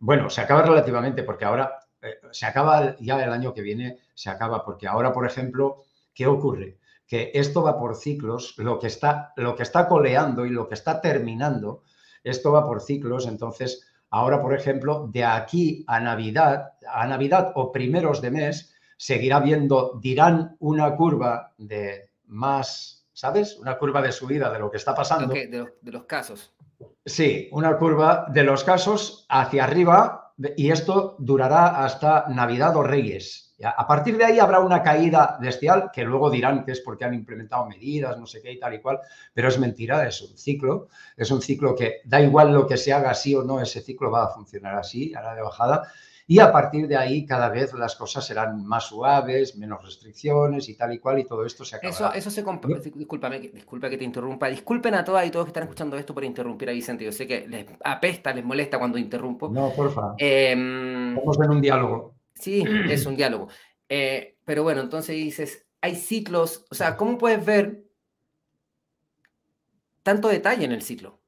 bueno, se acaba relativamente porque ahora eh, se acaba ya el año que viene, se acaba porque ahora, por ejemplo, ¿qué ocurre? Que esto va por ciclos, lo que está, lo que está coleando y lo que está terminando, esto va por ciclos, entonces ahora, por ejemplo, de aquí a Navidad, a Navidad o primeros de mes, seguirá viendo, dirán una curva de más ¿sabes? Una curva de subida de lo que está pasando. de, los, casos. Sí, una curva de los casos hacia arriba y esto durará hasta Navidad o Reyes. A partir de ahí habrá una caída bestial que luego dirán que es porque han implementado medidas, no sé qué y tal y cual, pero es mentira, es un ciclo, es un ciclo que da igual lo que se haga así o no, ese ciclo va a funcionar así, a la de bajada y a partir de ahí cada vez las cosas serán más suaves, menos restricciones y tal y cual y todo esto se acabará. Eso, eso se Discúlpame, disculpa que te interrumpa. Disculpen a todas y todos que están escuchando esto por interrumpir a Vicente. Yo sé que les apesta, les molesta cuando interrumpo. No, porfa. Eh, Estamos en un diálogo. Sí, es un diálogo. Eh, pero bueno, entonces dices, hay ciclos, o sea, ¿cómo puedes ver tanto detalle en el ciclo?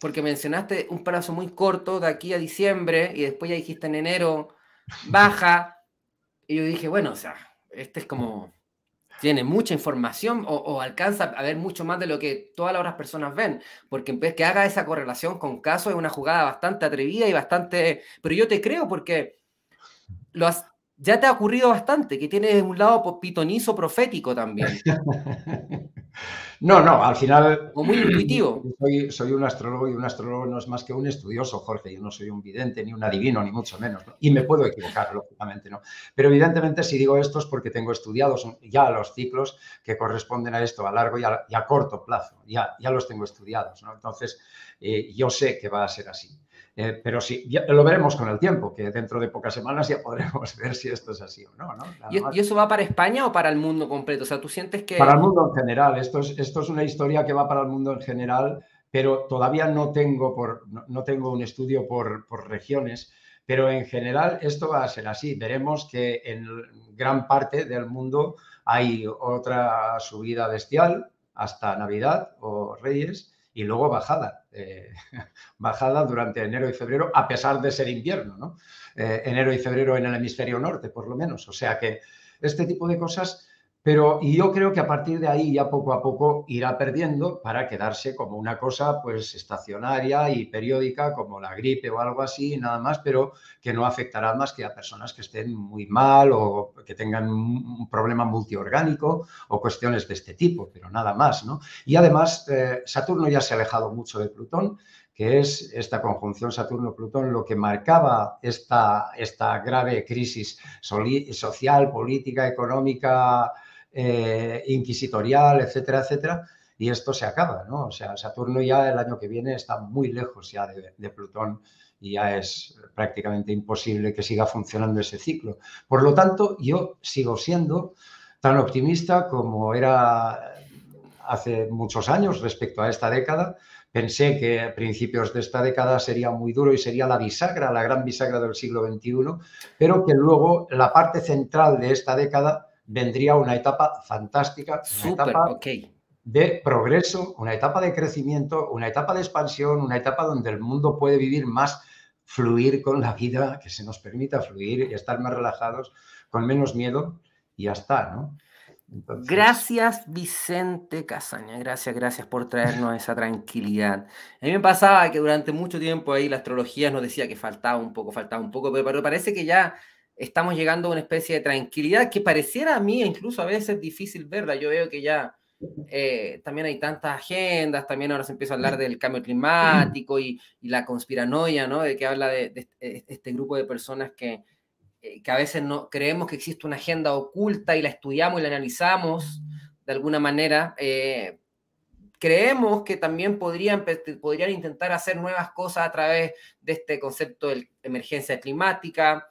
Porque mencionaste un plazo muy corto de aquí a diciembre y después ya dijiste en enero baja. Y yo dije, bueno, o sea, este es como, tiene mucha información o, alcanza a ver mucho más de lo que todas las otras personas ven. Porque en vez que haga esa correlación con casos es una jugada bastante atrevida y bastante... Pero yo te creo porque lo has, ya te ha ocurrido bastante, que tienes un lado pitonizo profético también. No, no, al final... O muy intuitivo. Soy, un astrólogo y un astrólogo no es más que un estudioso, Jorge. Yo no soy un vidente, ni un adivino, ni mucho menos. Y me puedo equivocar, lógicamente, ¿no? Pero evidentemente si digo esto es porque tengo estudiados ya los ciclos que corresponden a esto a largo y a, corto plazo. Ya, ya los tengo estudiados, ¿no? Entonces, eh, yo sé que va a ser así. Eh, pero sí, lo veremos con el tiempo, que dentro de pocas semanas ya podremos ver si esto es así o no. ¿Y, eso va para España o para el mundo completo? O sea, tú sientes que... Para el mundo en general. Esto es, esto es una historia que va para el mundo en general, pero todavía no tengo, por, no, tengo un estudio por, por regiones. Pero en general esto va a ser así. Veremos que en gran parte del mundo hay otra subida bestial hasta Navidad o Reyes y luego bajada, eh, bajada durante enero y febrero, a pesar de ser invierno, ¿no? Eh, enero y febrero en el hemisferio norte, por lo menos. O sea que este tipo de cosas pero y yo creo que a partir de ahí ya poco a poco irá perdiendo para quedarse como una cosa pues estacionaria y periódica como la gripe o algo así, nada más, pero que no afectará más que a personas que estén muy mal o que tengan un problema multiorgánico o cuestiones de este tipo, pero nada más, ¿no? Y además eh, Saturno ya se ha alejado mucho de Plutón, que es esta conjunción Saturno-Plutón lo que marcaba esta, esta grave crisis social, política, económica, eh, inquisitorial, etcétera, etcétera, y esto se acaba, ¿no? O sea, Saturno ya el año que viene está muy lejos ya de, Plutón y ya es prácticamente imposible que siga funcionando ese ciclo. Por lo tanto, yo sigo siendo tan optimista como era hace muchos años respecto a esta década. Pensé que a principios de esta década sería muy duro y sería la bisagra, la gran bisagra del siglo XXI, pero que luego la parte central de esta década vendría una etapa fantástica, una etapa de progreso, una etapa de crecimiento, una etapa de expansión, una etapa donde el mundo puede vivir más, fluir con la vida, que se nos permita fluir y estar más relajados, con menos miedo y ya está, ¿no? Gracias, Vicente Casaña. Gracias, gracias por traernos esa tranquilidad. A mí me pasaba que durante mucho tiempo ahí la astrología nos decía que faltaba un poco, faltaba un poco, pero parece que ya estamos llegando a una especie de tranquilidad que pareciera a mí incluso a veces difícil verla. Yo veo que ya eh, también hay tantas agendas, también ahora se empieza a hablar del cambio climático y, la conspiranoia, ¿no? De que habla de, este, este grupo de personas que, eh, que a veces no creemos que existe una agenda oculta y la estudiamos y la analizamos de alguna manera. Eh, creemos que también podrían, podrían intentar hacer nuevas cosas a través de este concepto de emergencia climática,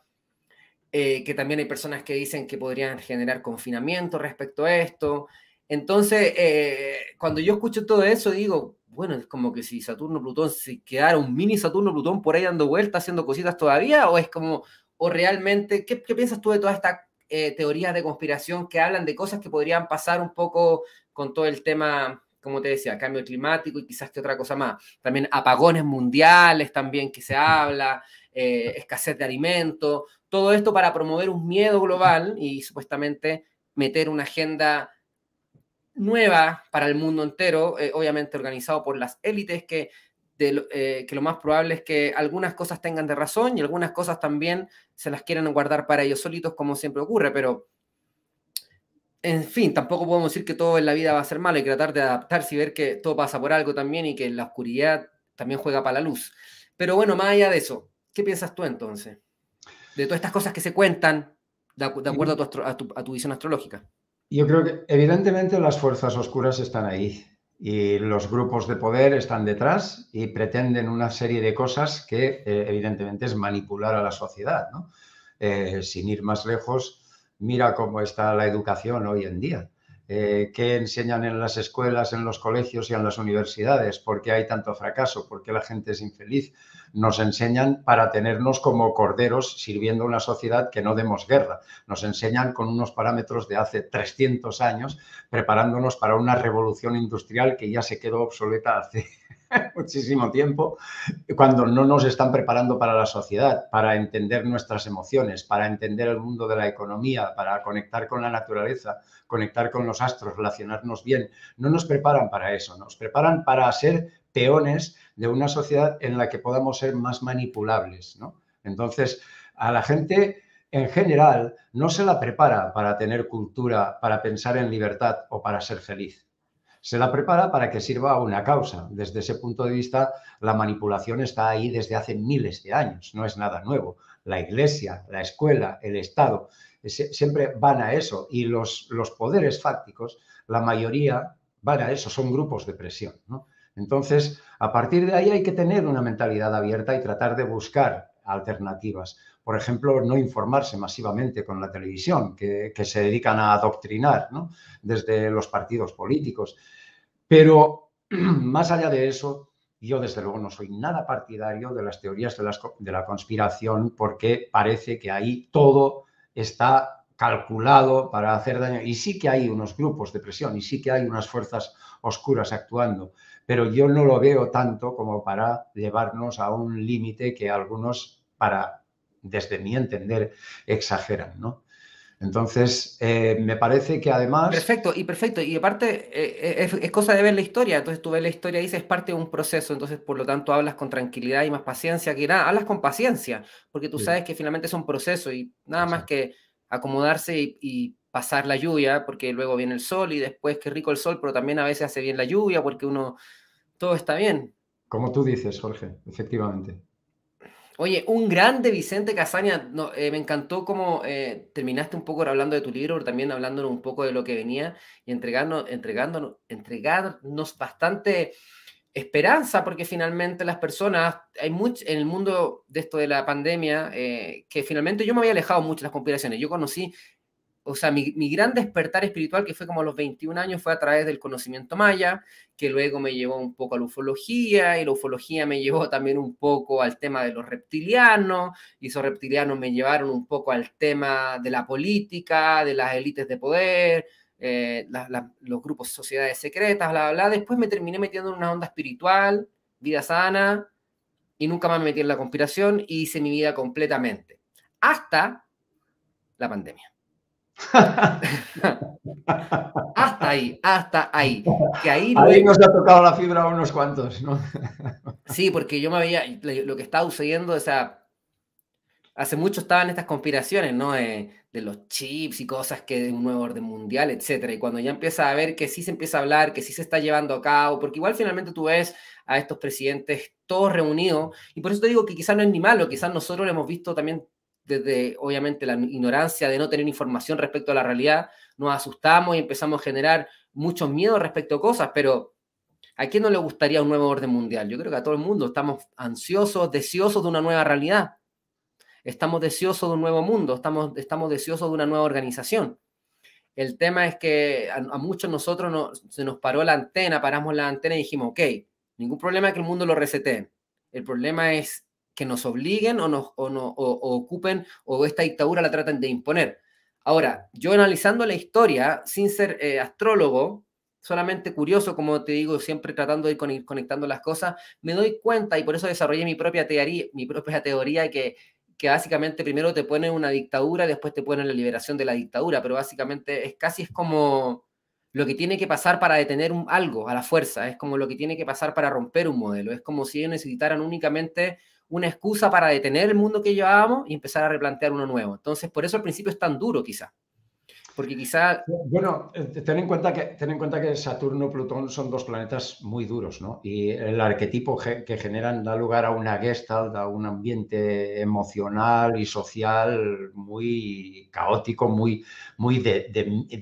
eh, que también hay personas que dicen que podrían generar confinamiento respecto a esto. Entonces, eh, cuando yo escucho todo eso, digo, bueno, es como que si Saturno-Plutón se quedara un mini Saturno-Plutón por ahí dando vueltas, haciendo cositas todavía, o es como, o realmente, ¿qué, piensas tú de todas estas eh, teorías de conspiración que hablan de cosas que podrían pasar un poco con todo el tema, como te decía, cambio climático y quizás que otra cosa más? También apagones mundiales también que se habla, escasez de alimentos todo esto para promover un miedo global y supuestamente meter una agenda nueva para el mundo entero, eh, obviamente organizado por las élites, que, eh, que lo más probable es que algunas cosas tengan de razón y algunas cosas también se las quieran guardar para ellos solitos, como siempre ocurre, pero en fin, tampoco podemos decir que todo en la vida va a ser malo, que tratar de adaptarse y ver que todo pasa por algo también y que la oscuridad también juega para la luz. Pero bueno, más allá de eso, ¿qué piensas tú entonces? De todas estas cosas que se cuentan de, acuerdo a tu, visión astrológica? Yo creo que evidentemente las fuerzas oscuras están ahí y los grupos de poder están detrás y pretenden una serie de cosas que eh, evidentemente es manipular a la sociedad. Eh, sin ir más lejos, mira cómo está la educación hoy en día. Eh, qué enseñan en las escuelas, en los colegios y en las universidades, por qué hay tanto fracaso, por qué la gente es infeliz. Nos enseñan para tenernos como corderos sirviendo una sociedad que no demos guerra. Nos enseñan con unos parámetros de hace 300 años, preparándonos para una revolución industrial que ya se quedó obsoleta hace muchísimo tiempo, cuando no nos están preparando para la sociedad, para entender nuestras emociones, para entender el mundo de la economía, para conectar con la naturaleza, conectar con los astros, relacionarnos bien. No nos preparan para eso, nos preparan para ser peones de una sociedad en la que podamos ser más manipulables. Entonces, a la gente en general no se la prepara para tener cultura, para pensar en libertad o para ser feliz se la prepara para que sirva a una causa. Desde ese punto de vista, la manipulación está ahí desde hace miles de años, no es nada nuevo. La iglesia, la escuela, el Estado, siempre van a eso y los, los poderes fácticos, la mayoría van a eso, son grupos de presión. Entonces, a partir de ahí hay que tener una mentalidad abierta y tratar de buscar alternativas. Por ejemplo, no informarse masivamente con la televisión, que, se dedican a adoctrinar desde los partidos políticos. Pero más allá de eso, yo desde luego no soy nada partidario de las teorías de, de la conspiración porque parece que ahí todo está calculado para hacer daño. Y sí que hay unos grupos de presión y sí que hay unas fuerzas oscuras actuando, pero yo no lo veo tanto como para llevarnos a un límite que algunos, para desde mi entender, exageran, ¿no? Entonces, eh, me parece que además... Perfecto, y perfecto. Y aparte, eh, eh, es, cosa de ver la historia. Entonces, tú ves la historia y dices, es parte de un proceso. Entonces, por lo tanto, hablas con tranquilidad y más paciencia que nada. Hablas con paciencia, porque tú sabes que finalmente es un proceso y nada más que acomodarse y, pasar la lluvia, porque luego viene el sol y después, qué rico el sol, pero también a veces hace bien la lluvia porque uno, todo está bien. Como tú dices, Jorge, efectivamente. Oye, un grande Vicente Casaña, eh, me encantó cómo eh, terminaste un poco hablando de tu libro, también hablándonos un poco de lo que venía y entregándonos, entregándonos, entregarnos bastante esperanza, porque finalmente las personas, hay mucho en el mundo de esto de la pandemia, eh, que finalmente yo me había alejado mucho de las conspiraciones. Yo conocí o sea, mi, gran despertar espiritual, que fue como a los 21 años, fue a través del conocimiento maya, que luego me llevó un poco a la ufología, y la ufología me llevó también un poco al tema de los reptilianos, y esos reptilianos me llevaron un poco al tema de la política, de las élites de poder, eh, los grupos sociedades secretas, bla, bla, bla. Después me terminé metiendo en una onda espiritual, vida sana, y nunca más me metí en la conspiración, y hice mi vida completamente. Hasta la pandemia. Hasta ahí, hasta ahí. Que ahí, ahí nos ha tocado la fibra a unos cuantos, ¿no? sí, porque yo me veía lo que estaba sucediendo, o sea, hace mucho estaban estas conspiraciones, ¿no? de los chips y cosas que de un nuevo orden mundial, etcétera. Y cuando ya empieza a ver que sí se empieza a hablar, que sí se está llevando a cabo, porque igual finalmente tú ves a estos presidentes todos reunidos, y por eso te digo que quizás no es ni malo, quizás nosotros lo hemos visto también desde obviamente la ignorancia de no tener información respecto a la realidad, nos asustamos y empezamos a generar muchos miedos respecto a cosas, pero ¿a quién no le gustaría un nuevo orden mundial? Yo creo que a todo el mundo estamos ansiosos, deseosos de una nueva realidad. Estamos deseosos de un nuevo mundo, estamos, estamos deseosos de una nueva organización. El tema es que a, muchos nosotros se nos paró la antena, paramos la antena y dijimos, ok, ningún problema que el mundo lo resete. El problema es que nos obliguen o, nos, o, no, ocupen o esta dictadura la traten de imponer. Ahora, yo analizando la historia, sin ser eh, astrólogo, solamente curioso, como te digo, siempre tratando de ir conectando las cosas, me doy cuenta y por eso desarrollé mi propia teoría, mi propia teoría que, que básicamente primero te ponen una dictadura, después te ponen la liberación de la dictadura, pero básicamente es casi es como lo que tiene que pasar para detener un, algo a la fuerza, es como lo que tiene que pasar para romper un modelo, es como si ellos necesitaran únicamente una excusa para detener el mundo que llevábamos y empezar a replantear uno nuevo. Entonces, por eso al principio es tan duro quizá. Porque quizá... Bueno, eh, ten en, cuenta que, ten en cuenta que Saturno y Plutón son dos planetas muy duros, ¿no? Y el arquetipo que generan da lugar a una gestalt, a un ambiente emocional y social muy caótico, muy, muy de,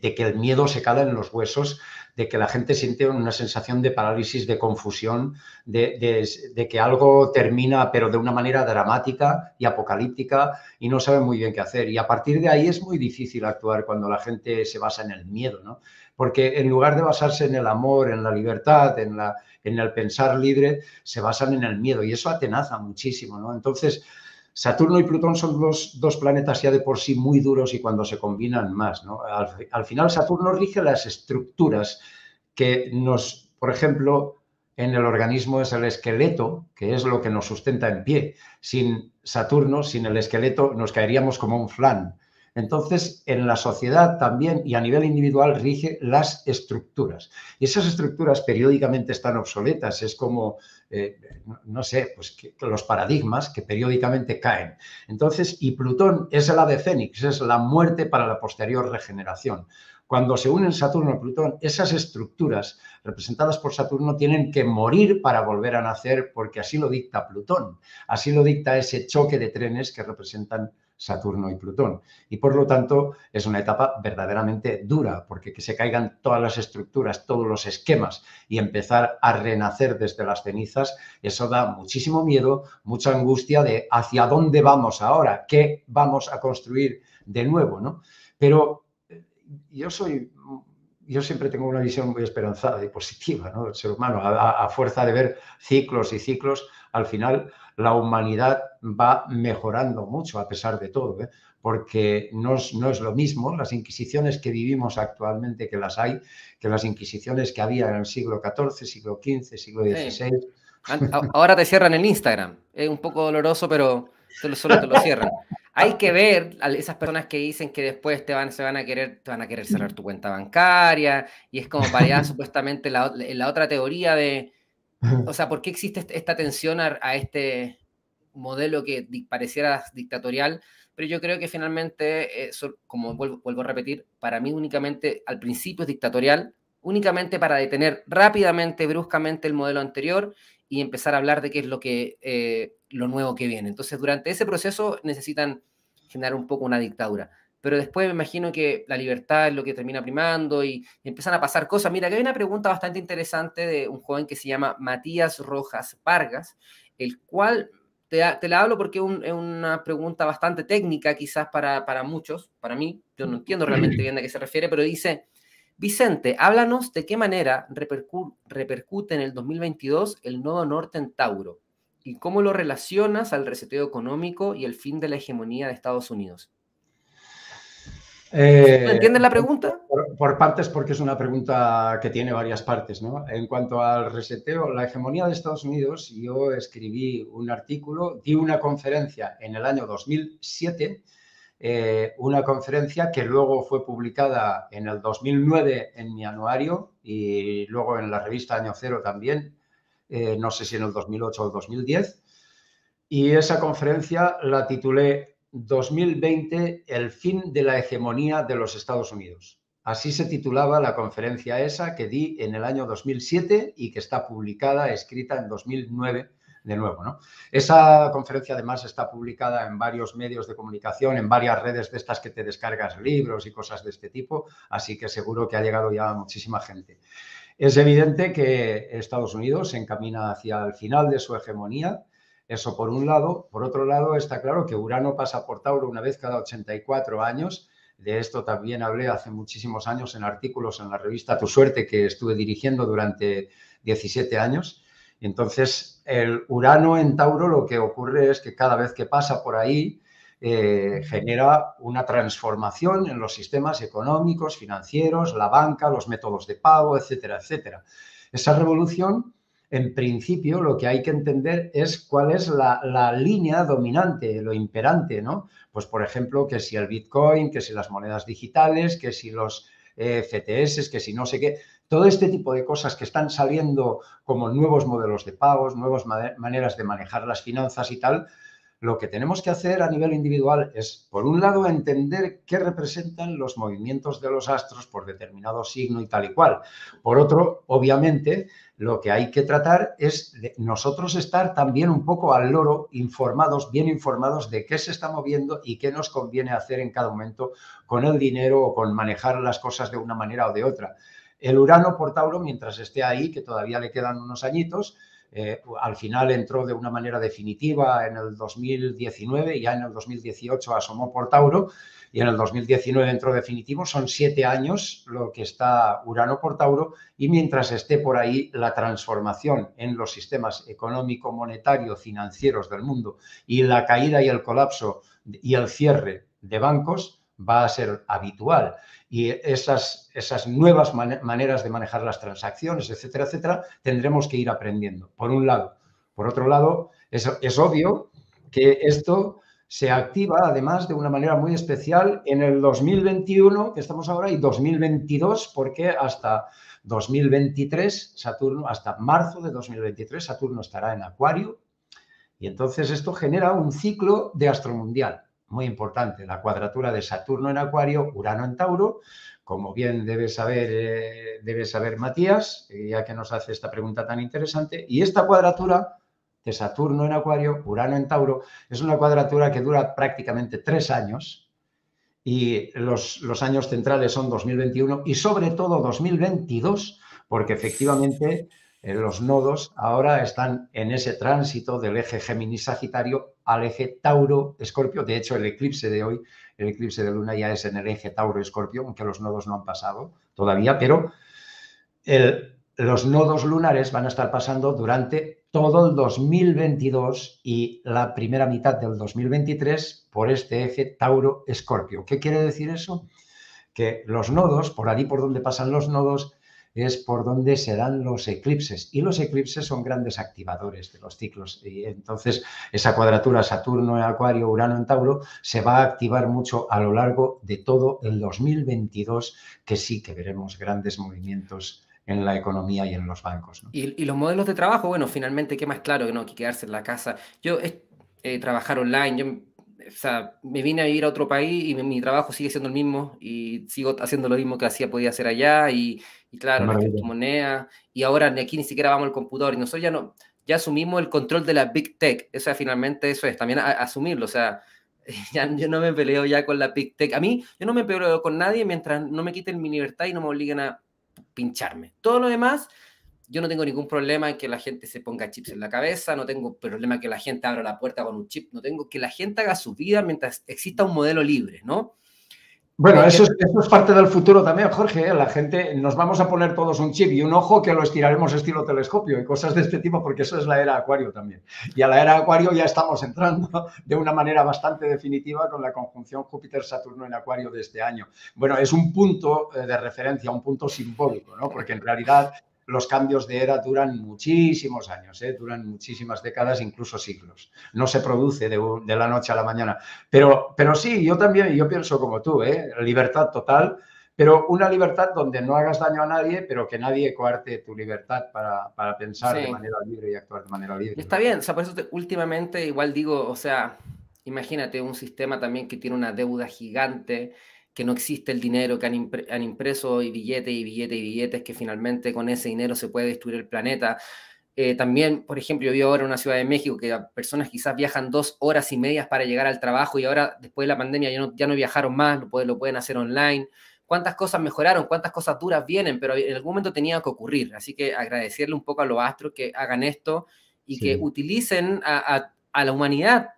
que el miedo se cala en los huesos de que la gente siente una sensación de parálisis, de confusión, de, que algo termina, pero de una manera dramática y apocalíptica y no sabe muy bien qué hacer. Y a partir de ahí es muy difícil actuar cuando la gente se basa en el miedo, ¿no? Porque en lugar de basarse en el amor, en la libertad, en, en el pensar libre, se basan en el miedo y eso atenaza muchísimo, ¿no? Entonces, Saturno y Plutón son dos, dos, planetas ya de por sí muy duros y cuando se combinan más. ¿no? Al, final Saturno rige las estructuras que nos, por ejemplo, en el organismo es el esqueleto, que es lo que nos sustenta en pie. Sin Saturno, sin el esqueleto, nos caeríamos como un flan. Entonces, en la sociedad también y a nivel individual rige las estructuras. Y esas estructuras periódicamente están obsoletas. Es como, eh, no sé, pues los paradigmas que periódicamente caen. Entonces, y Plutón es el ave fénix, es la muerte para la posterior regeneración. Cuando se unen Saturno y Plutón, esas estructuras representadas por Saturno tienen que morir para volver a nacer porque así lo dicta Plutón. Así lo dicta ese choque de trenes que representan Saturno y Plutón. Y por lo tanto es una etapa verdaderamente dura, porque que se caigan todas las estructuras, todos los esquemas y empezar a renacer desde las cenizas, eso da muchísimo miedo, mucha angustia de hacia dónde vamos ahora, qué vamos a construir de nuevo, ¿no? Pero eh, yo soy yo siempre tengo una visión muy esperanzada y positiva, ¿no? El ser humano, a, fuerza de ver ciclos y ciclos, al final la humanidad va mejorando mucho a pesar de todo, ¿eh? porque no es, no es, lo mismo las inquisiciones que vivimos actualmente que las hay, que las inquisiciones que había en el siglo XIV, siglo XV, siglo XVI. Ahora te cierran el Instagram. Es un poco doloroso, pero solo te lo cierran. Hay que ver a esas personas que dicen que después te van, se van a querer, te van a querer cerrar tu cuenta bancaria y es como para allá supuestamente la, la otra teoría de, o sea, ¿por qué existe esta tensión a, este modelo que pareciera dictatorial? Pero yo creo que finalmente, eso, como vuelvo, vuelvo, a repetir, para mí únicamente al principio es dictatorial, únicamente para detener rápidamente, bruscamente el modelo anterior y empezar a hablar de qué es lo, que, eh, lo nuevo que viene. Entonces, durante ese proceso necesitan generar un poco una dictadura pero después me imagino que la libertad es lo que termina primando y, empiezan a pasar cosas. Mira, que hay una pregunta bastante interesante de un joven que se llama Matías Rojas Vargas, el cual te, la hablo porque es una pregunta bastante técnica quizás para, para muchos, para mí, yo no entiendo realmente bien a qué se refiere, pero dice, Vicente, háblanos de qué manera repercute en el 2022 el nodo norte en Tauro y cómo lo relacionas al reseteo económico y el fin de la hegemonía de Estados Unidos. Eh, ¿Entiendes la pregunta? Por, partes, porque es una pregunta que tiene varias partes. ¿no? En cuanto al reseteo, la hegemonía de Estados Unidos, yo escribí un artículo, di una conferencia en el año 2007, eh, una conferencia que luego fue publicada en el 2009 en mi anuario y luego en la revista Año Cero también, eh, no sé si en el 2008 o 2010. Y esa conferencia la titulé 2020, el fin de la hegemonía de los Estados Unidos. Así se titulaba la conferencia esa que di en el año 2007 y que está publicada, escrita en 2009 de nuevo. ¿no? Esa conferencia además está publicada en varios medios de comunicación, en varias redes de estas que te descargas libros y cosas de este tipo, así que seguro que ha llegado ya a muchísima gente. Es evidente que Estados Unidos se encamina hacia el final de su hegemonía eso por un lado. Por otro lado, está claro que Urano pasa por Tauro una vez cada 84 años. De esto también hablé hace muchísimos años en artículos en la revista Tu Suerte que estuve dirigiendo durante 17 años. entonces, el Urano en Tauro lo que ocurre es que cada vez que pasa por ahí, eh, genera una transformación en los sistemas económicos, financieros, la banca, los métodos de pago, etcétera, etcétera. Esa revolución en principio lo que hay que entender es cuál es la, línea dominante, lo imperante, ¿no? Pues por ejemplo, que si el Bitcoin, que si las monedas digitales, que si los eh, FTS, que si no sé qué, todo este tipo de cosas que están saliendo como nuevos modelos de pagos, nuevas maneras de manejar las finanzas y tal, lo que tenemos que hacer a nivel individual es, por un lado, entender qué representan los movimientos de los astros por determinado signo y tal y cual. Por otro, obviamente, lo que hay que tratar es de nosotros estar también un poco al loro, informados, bien informados de qué se está moviendo y qué nos conviene hacer en cada momento con el dinero o con manejar las cosas de una manera o de otra. El Urano por Tauro, mientras esté ahí, que todavía le quedan unos añitos, eh, al final entró de una manera definitiva en el 2019, ya en el 2018 asomó por Tauro y en el 2019 entró definitivo. Son siete años lo que está Urano por Tauro y mientras esté por ahí la transformación en los sistemas económico, monetario, financieros del mundo y la caída y el colapso y el cierre de bancos va a ser habitual. Y esas, esas nuevas maneras de manejar las transacciones, etcétera, etcétera, tendremos que ir aprendiendo, por un lado. Por otro lado, es, es obvio que esto se activa además de una manera muy especial en el 2021, que estamos ahora, y 2022, porque hasta 2023, Saturno, hasta marzo de 2023, Saturno estará en Acuario. Y entonces esto genera un ciclo de astromundial muy importante, la cuadratura de Saturno en Acuario, Urano en Tauro, como bien debe saber, eh, debe saber Matías, ya que nos hace esta pregunta tan interesante, y esta cuadratura de Saturno en Acuario, Urano en Tauro, es una cuadratura que dura prácticamente tres años y los, los años centrales son 2021 y sobre todo 2022, porque efectivamente eh, los nodos ahora están en ese tránsito del eje Géminis-Sagitario al eje Tauro-Escorpio. De hecho, el eclipse de hoy, el eclipse de luna ya es en el eje Tauro-Escorpio, aunque los nodos no han pasado todavía, pero los nodos lunares van a estar pasando durante todo el 2022 y la primera mitad del 2023 por este eje Tauro-Escorpio. ¿Qué quiere decir eso? Que los nodos, por allí por donde pasan los nodos, es por donde se dan los eclipses. Y los eclipses son grandes activadores de los ciclos. Y entonces esa cuadratura Saturno en Acuario, Urano en Tauro, se va a activar mucho a lo largo de todo el 2022, que sí que veremos grandes movimientos en la economía y en los bancos. ¿Y, los modelos de trabajo, bueno, finalmente, ¿qué más claro que no que quedarse en la casa? Yo, eh, trabajar online, yo o sea, me vine a vivir a otro país y mi, trabajo sigue siendo el mismo y sigo haciendo lo mismo que hacía, podía hacer allá y claro, la criptomoneda y ahora aquí ni siquiera vamos al computador y nosotros ya no, ya asumimos el control de la Big Tech, o sea, finalmente eso es, también asumirlo, o sea, ya, yo no me peleo ya con la Big Tech, a mí yo no me peleo con nadie mientras no me quiten mi libertad y no me obliguen a pincharme. Todo lo demás yo no tengo ningún problema en que la gente se ponga chips en la cabeza, no tengo problema que la gente abra la puerta con un chip, no tengo que la gente haga su vida mientras exista un modelo libre, ¿no? Bueno, eso es, eso es, parte del futuro también, Jorge. ¿eh? La gente, nos vamos a poner todos un chip y un ojo que lo estiraremos estilo telescopio y cosas de este tipo, porque eso es la era Acuario también. Y a la era Acuario ya estamos entrando de una manera bastante definitiva con la conjunción Júpiter-Saturno en Acuario de este año. Bueno, es un punto eh, de referencia, un punto simbólico, ¿no? Porque en realidad los cambios de era duran muchísimos años, ¿eh? duran muchísimas décadas, incluso siglos. No se produce de, la noche a la mañana. Pero, pero sí, yo también, yo pienso como tú, ¿eh? libertad total, pero una libertad donde no hagas daño a nadie, pero que nadie coarte tu libertad para, pensar de manera libre y actuar de manera libre. Está bien, o sea, por eso últimamente igual digo, o sea, imagínate un sistema también que tiene una deuda gigante, que no existe el dinero, que han, impreso y billetes y billetes y billetes, que finalmente con ese dinero se puede destruir el planeta. Eh, también, por ejemplo, yo vivo ahora en una ciudad de México que personas quizás viajan dos horas y medias para llegar al trabajo y ahora, después de la pandemia, ya no, ya no viajaron más, lo, lo pueden hacer online. ¿Cuántas cosas mejoraron? ¿Cuántas cosas duras vienen? Pero en algún momento tenía que ocurrir. Así que agradecerle un poco a los astros que hagan esto y que utilicen a, a la humanidad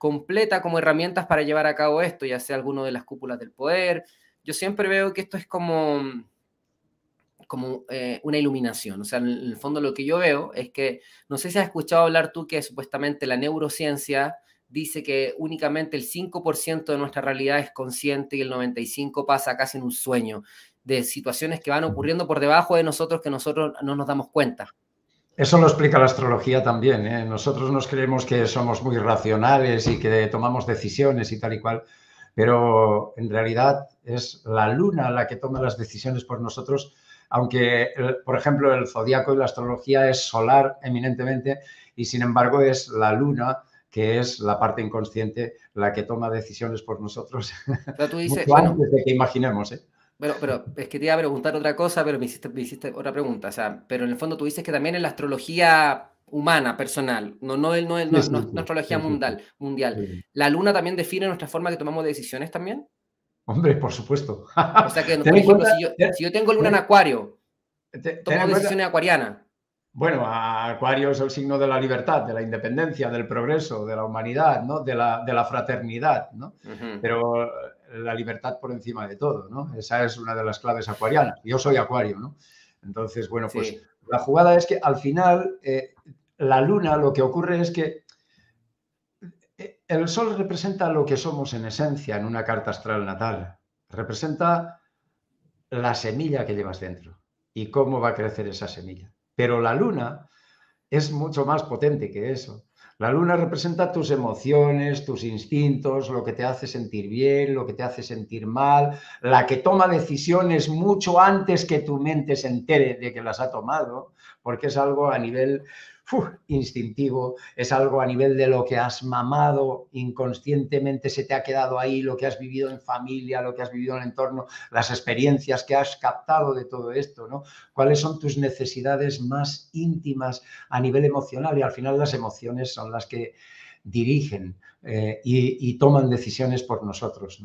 completa como herramientas para llevar a cabo esto, ya sea alguno de las cúpulas del poder. Yo siempre veo que esto es como, como eh, una iluminación. O sea, en el fondo lo que yo veo es que, no sé si has escuchado hablar tú que supuestamente la neurociencia dice que únicamente el 5% de nuestra realidad es consciente y el 95% pasa casi en un sueño de situaciones que van ocurriendo por debajo de nosotros que nosotros no nos damos cuenta. Eso lo explica la astrología también. ¿eh? Nosotros nos creemos que somos muy racionales y que tomamos decisiones y tal y cual, pero en realidad es la luna la que toma las decisiones por nosotros, aunque, por ejemplo, el zodiaco y la astrología es solar eminentemente y sin embargo es la luna que es la parte inconsciente la que toma decisiones por nosotros. Pero tú dices, antes de que imaginemos. ¿eh? Bueno, pero es que te iba a preguntar otra cosa, pero me hiciste, me hiciste otra pregunta. O sea, pero en el fondo tú dices que también en la astrología humana, personal, no, no, no, no, no, astrología mundial, mundial. ¿La luna también define nuestra forma de tomamos decisiones también? Hombre, por supuesto. o sea que, por ejemplo, si, yo, si, yo, tengo luna en acuario, tomo decisiones acuarianas. Bueno, Acuario es el signo de la libertad, de la independencia, del progreso, de la humanidad, ¿no? de, la, de la fraternidad. ¿no? Pero la libertad por encima de todo. ¿no? Esa es una de las claves acuarianas. Yo soy Acuario. ¿no? Entonces, bueno, pues la jugada es que al final eh, la luna lo que ocurre es que eh, el sol representa lo que somos en esencia en una carta astral natal. Representa la semilla que llevas dentro y cómo va a crecer esa semilla. Pero la luna es mucho más potente que eso. La luna representa tus emociones, tus instintos, lo que te hace sentir bien, lo que te hace sentir mal, la que toma decisiones mucho antes que tu mente se entere de que las ha tomado, porque es algo a nivel instintivo, es algo a nivel de lo que has mamado inconscientemente, se te ha quedado ahí, lo que has vivido en familia, lo que has vivido en el entorno, las experiencias que has captado de todo esto, ¿no? ¿Cuáles son tus necesidades más íntimas a nivel emocional? Y al final las emociones son las que dirigen eh, y, toman decisiones por nosotros.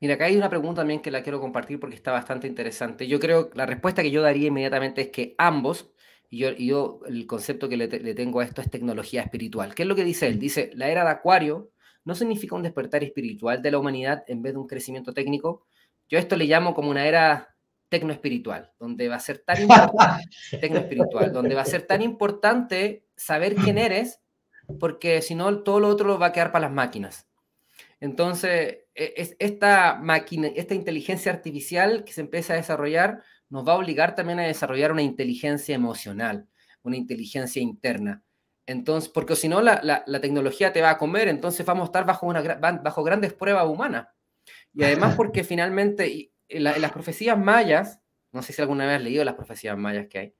Mira, acá hay una pregunta también que la quiero compartir porque está bastante interesante. Yo creo, la respuesta que yo daría inmediatamente es que ambos y yo, el concepto que le, tengo a esto es tecnología espiritual. ¿Qué es lo que dice él? Dice, la era de Acuario no significa un despertar espiritual de la humanidad en vez de un crecimiento técnico. Yo esto le llamo como una era tecnoespiritual, donde va a ser tan importante, espiritual, donde va a ser tan importante saber quién eres, porque si no, todo lo otro lo va a quedar para las máquinas. Entonces, e, es, esta máquina, esta inteligencia artificial que se empieza a desarrollar nos va a obligar también a desarrollar una inteligencia emocional, una inteligencia interna. Entonces, porque si no, la, tecnología te va a comer, entonces vamos a estar bajo, una, bajo grandes pruebas humanas. Y además porque finalmente en, las profecías mayas, no sé si alguna vez has leído las profecías mayas que hay,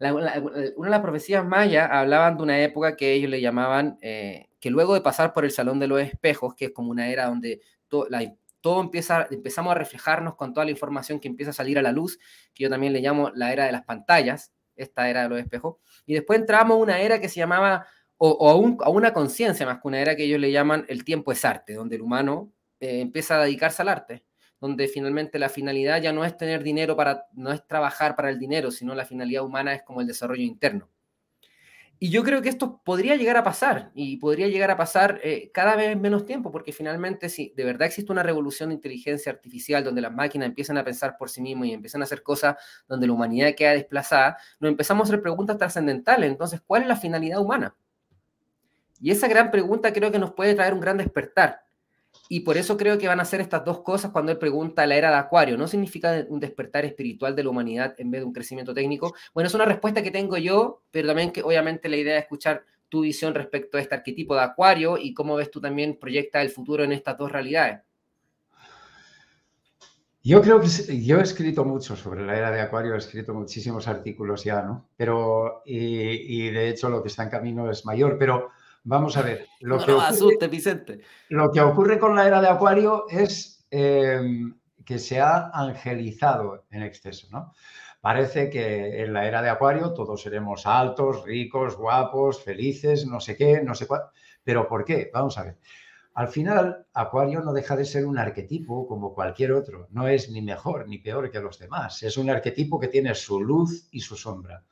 una de las profecías mayas hablaban de una época que ellos le llamaban, eh, que luego de pasar por el Salón de los Espejos, que es como una era donde la, todo empieza, empezamos a reflejarnos con toda la información que empieza a salir a la luz, que yo también le llamo la era de las pantallas, esta era de los espejos, y después entramos a una era que se llamaba, o, a, una conciencia más que una era que ellos le llaman el tiempo es arte, donde el humano eh, empieza a dedicarse al arte, donde finalmente la finalidad ya no es tener dinero para, no es trabajar para el dinero, sino la finalidad humana es como el desarrollo interno. Y yo creo que esto podría llegar a pasar y podría llegar a pasar eh, cada vez menos tiempo, porque finalmente si de verdad existe una revolución de inteligencia artificial donde las máquinas empiezan a pensar por sí mismas y empiezan a hacer cosas donde la humanidad queda desplazada, nos empezamos a hacer preguntas trascendentales. Entonces, ¿cuál es la finalidad humana? Y esa gran pregunta creo que nos puede traer un gran despertar. Y por eso creo que van a ser estas dos cosas cuando él pregunta la era de Acuario. ¿No significa un despertar espiritual de la humanidad en vez de un crecimiento técnico? Bueno, es una respuesta que tengo yo, pero también que obviamente la idea es escuchar tu visión respecto a este arquetipo de Acuario y cómo ves tú también proyecta el futuro en estas dos realidades. Yo creo que yo he escrito mucho sobre la era de Acuario, he escrito muchísimos artículos ya, ¿no? Pero, y, y de hecho lo que está en camino es mayor, pero Vamos a ver. Lo que ocurre, Vicente. Lo que ocurre con la era de Acuario es em, que se ha angelizado en exceso, ¿no? Parece que en la era de Acuario todos seremos altos, ricos, guapos, felices, no sé qué, no sé cuál. ¿Pero por qué? Vamos a ver. Al final, Acuario no deja de ser un arquetipo como cualquier otro. No es ni mejor ni peor que los demás. Es un arquetipo que tiene su luz y su sombra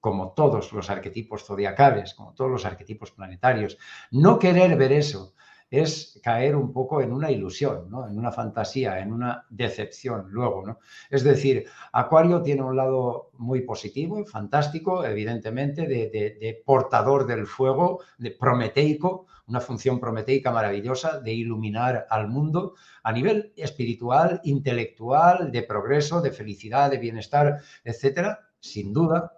como todos los arquetipos zodiacales, como todos los arquetipos planetarios. No querer ver eso es caer un poco en una ilusión, en una fantasía, en una decepción luego. ¿no? Es decir, Acuario tiene un lado muy positivo, fantástico, evidentemente, de, portador del fuego, de prometeico, una función prometeica maravillosa de iluminar al mundo a nivel espiritual, intelectual, de progreso, de felicidad, de bienestar, etcétera, sin duda,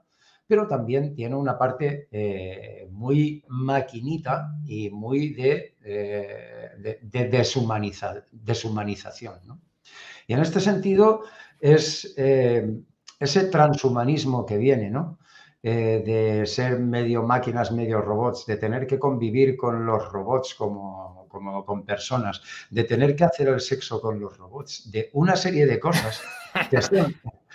pero también tiene una parte eh, muy maquinita y muy de, eh, deshumanización. Y en este sentido es eh, ese transhumanismo que viene, ¿no? de ser medio máquinas, medio robots, de tener que convivir con los robots como, como con personas, de tener que hacer el sexo con los robots, de una serie de cosas que son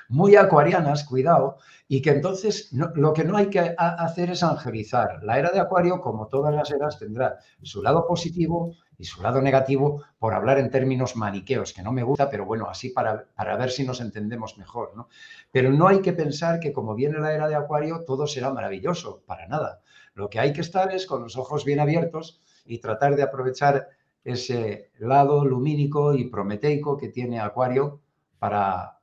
muy acuarianas, cuidado, y que entonces lo que no hay que hacer es angelizar. La era de Acuario, como todas las eras, tendrá su lado positivo y su lado negativo por hablar en términos maniqueos, que no me gusta, pero bueno, así para, para ver si nos entendemos mejor. ¿no? Pero no hay que pensar que como viene la era de Acuario, todo será maravilloso, para nada. Lo que hay que estar es con los ojos bien abiertos y tratar de aprovechar ese lado lumínico y prometeico que tiene Acuario para,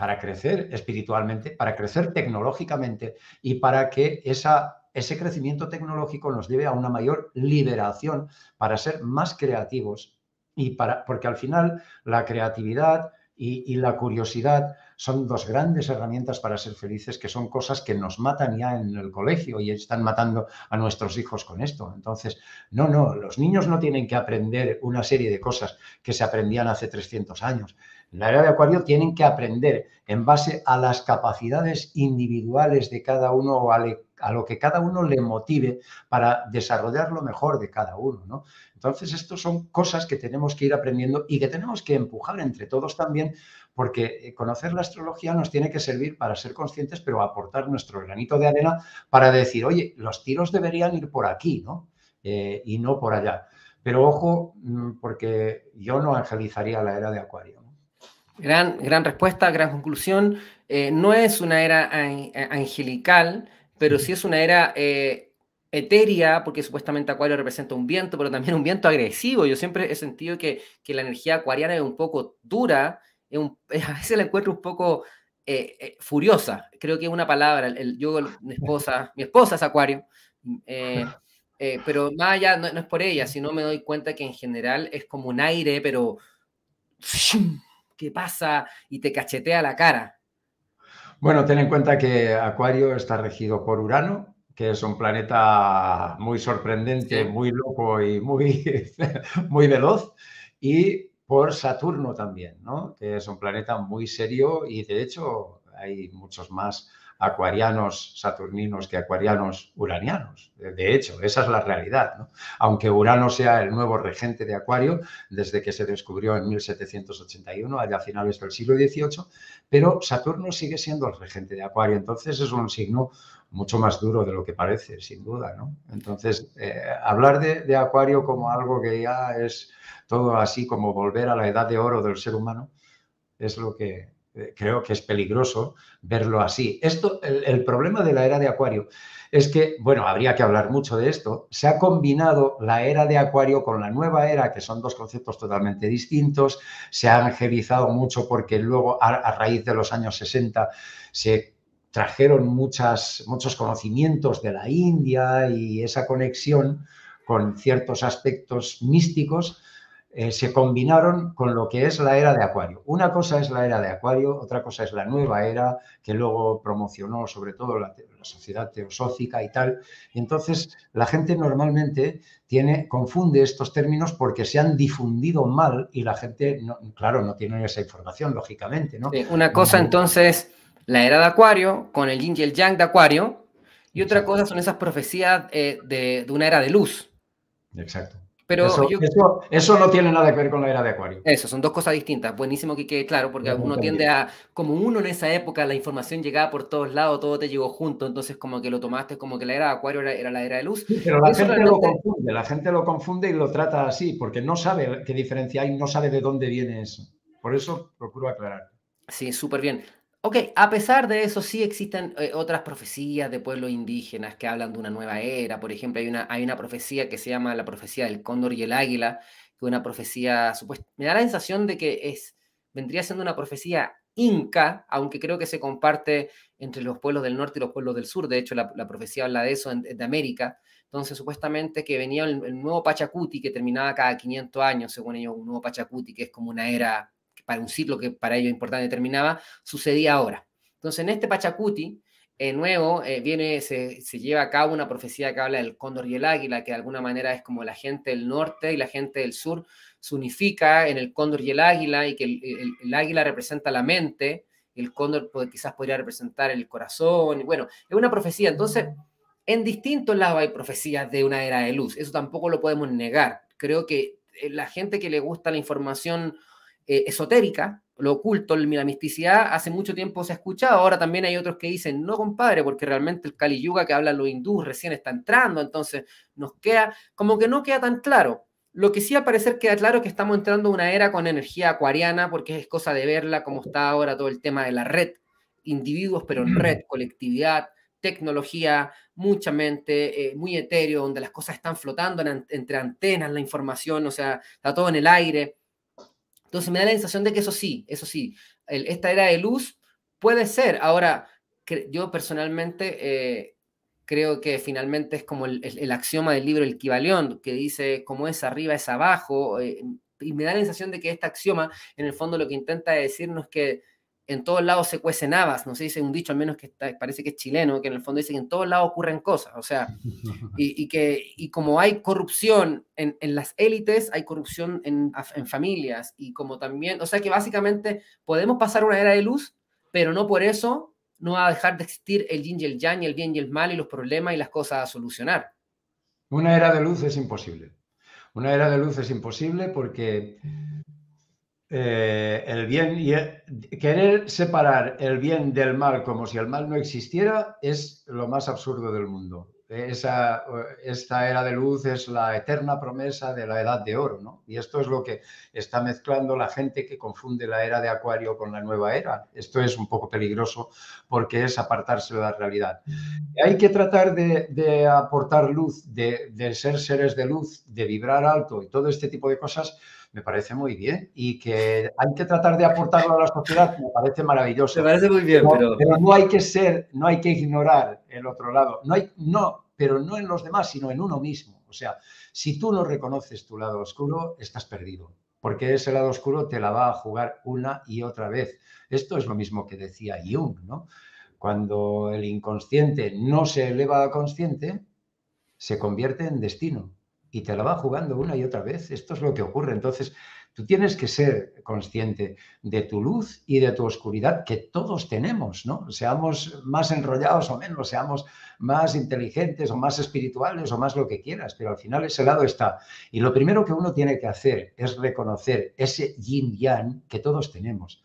para crecer espiritualmente, para crecer tecnológicamente y para que esa ese crecimiento tecnológico nos lleve a una mayor liberación para ser más creativos y para, porque al final la creatividad y, la curiosidad son dos grandes herramientas para ser felices, que son cosas que nos matan ya en el colegio y están matando a nuestros hijos con esto. Entonces, no, no, los niños no tienen que aprender una serie de cosas que se aprendían hace 300 años. En la era de Acuario tienen que aprender en base a las capacidades individuales de cada uno o a, lo que cada uno le motive para desarrollar lo mejor de cada uno. ¿no? Entonces, estas son cosas que tenemos que ir aprendiendo y que tenemos que empujar entre todos también, porque eh, conocer la astrología nos tiene que servir para ser conscientes, pero aportar nuestro granito de arena para decir, oye, los tiros deberían ir por aquí, ¿no? Eh, y no por allá. Pero ojo, mm, porque yo no angelizaría la era de Acuario. Gran, gran respuesta, gran conclusión. Eh, no es una era angelical, pero sí es una era eh, etérea, porque supuestamente Acuario representa un viento, pero también un viento agresivo. Yo siempre he sentido que, la energía acuariana es un poco dura, a veces la encuentro un poco eh, furiosa. Creo que es una palabra. El, yo, mi esposa, mi esposa es Acuario. pero más allá, no, no, es por ella, sino me doy cuenta que en general es como un aire, pero ¿qué pasa? Y te cachetea la cara. Bueno, ten en cuenta que Acuario está regido por Urano, que es un planeta muy sorprendente, muy loco y muy, muy veloz, y por Saturno también, ¿no? que es un planeta muy serio y de hecho hay muchos más acuarianos saturninos que acuarianos uranianos. De hecho, esa es la realidad. Aunque Urano sea el nuevo regente de Acuario desde que se descubrió en 1781, allá a finales del siglo XVIII, pero Saturno sigue siendo el regente de Acuario. Entonces es un signo mucho más duro de lo que parece, sin duda. Entonces, eh, hablar de, de Acuario como algo que ya es todo así como volver a la edad de oro del ser humano, es lo que, creo que es peligroso verlo así. Esto, el, problema de la era de Acuario es que, bueno, habría que hablar mucho de esto, se ha combinado la era de Acuario con la nueva era, que son dos conceptos totalmente distintos, se ha angelizado mucho porque luego, a, raíz de los años 60, se trajeron muchos conocimientos de la India y esa conexión con ciertos aspectos místicos eh, se combinaron con lo que es la era de Acuario. Una cosa es la era de Acuario, otra cosa es la nueva era que luego promocionó sobre todo la, sociedad teosófica y tal. Y entonces la gente normalmente tiene, confunde estos términos porque se han difundido mal y la gente, claro, no tiene esa información, lógicamente. ¿no? una cosa entonces, la era de Acuario con el yin y el yang de Acuario, y otra cosa son esas profecías eh, de una era de luz. Exacto. Pero eso, no tiene nada que ver con la era de Acuario. Eso, son dos cosas distintas. Buenísimo que quede claro, porque uno tiende a, como uno en esa época, la información llegaba por todos lados, todo te llegó junto, entonces como que lo tomaste como que la era de Acuario era, la era de luz. pero la gente lo confunde, la gente lo confunde y lo trata así, porque no sabe qué diferencia hay, no sabe de dónde viene eso. Por eso procuro aclarar. Sí, súper bien. Ok, a pesar de eso, sí existen eh, otras profecías de pueblos indígenas que hablan de una nueva era. Por ejemplo, hay una, hay una profecía que se llama la profecía del cóndor y el águila, que una profecía supuesta. Me da la sensación de que es, vendría siendo una profecía inca, aunque creo que se comparte entre los pueblos del norte y los pueblos del sur. De hecho, la, profecía habla de eso, de América. Entonces, supuestamente que venía el, el, nuevo Pachacuti, que terminaba cada 500 años, según ellos, un nuevo Pachacuti, que es como una era para un ciclo que para ellos importante terminaba, sucedía ahora. Entonces, en este Pachacuti, eh, nuevo, eh, viene, se, lleva a cabo una profecía que habla del cóndor y el águila, que de alguna manera es como la gente del norte y la gente del sur se unifica en el cóndor y el águila, y que el, águila representa la mente, el cóndor quizás podría representar el corazón, bueno, es una profecía. Entonces, en distintos lados hay profecías de una era de luz, eso tampoco lo podemos negar. Creo que eh, la gente que le gusta la información eh, esotérica, lo oculto, la misticidad, hace mucho tiempo se ha escuchado, ahora también hay otros que dicen, no compadre, porque realmente el Kali Yuga que hablan los hindúes recién está entrando, entonces nos queda, como que no queda tan claro. Lo que sí al parecer queda claro que estamos entrando en una era con energía acuariana, porque es cosa de verla, como está ahora todo el tema de la red, individuos, pero en red, colectividad, tecnología, mucha mente, eh, muy etéreo, donde las cosas están flotando entre antenas, la información, o sea, está todo en el aire. Entonces me da la sensación de que eso sí, eso sí, esta era de luz puede ser. Ahora, yo personalmente eh, creo que finalmente es como el, axioma del libro El Kibalión, que dice como es arriba es abajo, eh, y me da la sensación de que este axioma, en el fondo, lo que intenta decirnos es que en todos lados se cuecen habas, no sé, dice un dicho al menos que parece que es chileno, que en el fondo dice que en todos lados ocurren cosas, o sea, y, que y como hay corrupción en, las élites, hay corrupción en, en, familias, y como también, o sea que básicamente podemos pasar una era de luz, pero no por eso no va a dejar de existir el yin y el yang, el bien y el mal, y los problemas y las cosas a solucionar. Una era de luz es imposible. Una era de luz es imposible porque eh, el bien y querer separar el bien del mal como si el mal no existiera es lo más absurdo del mundo. Esa, esta era de luz es la eterna promesa de la edad de oro, ¿no? Y esto es lo que está mezclando la gente que confunde la era de Acuario con la nueva era. Esto es un poco peligroso porque es apartarse de la realidad. Hay que tratar de, aportar luz, de, de ser seres de luz, de vibrar alto y todo este tipo de cosas me parece muy bien y que hay que tratar de aportarlo a la sociedad, me parece maravilloso. Me parece muy bien, pero... pero... no hay que ser, no hay que ignorar el otro lado. No hay, no, pero no en los demás, sino en uno mismo. O sea, si tú no reconoces tu lado oscuro, estás perdido, porque ese lado oscuro te la va a jugar una y otra vez. Esto es lo mismo que decía Jung, ¿no? Cuando el inconsciente no se eleva a consciente, se convierte en destino y te la va jugando una y otra vez. Esto es lo que ocurre. Entonces, tú tienes que ser consciente de tu luz y de tu oscuridad que todos tenemos, ¿no? Seamos más enrollados o menos, seamos más inteligentes o más espirituales o más lo que quieras, pero al final ese lado está. Y lo primero que uno tiene que hacer es reconocer ese yin yang que todos tenemos.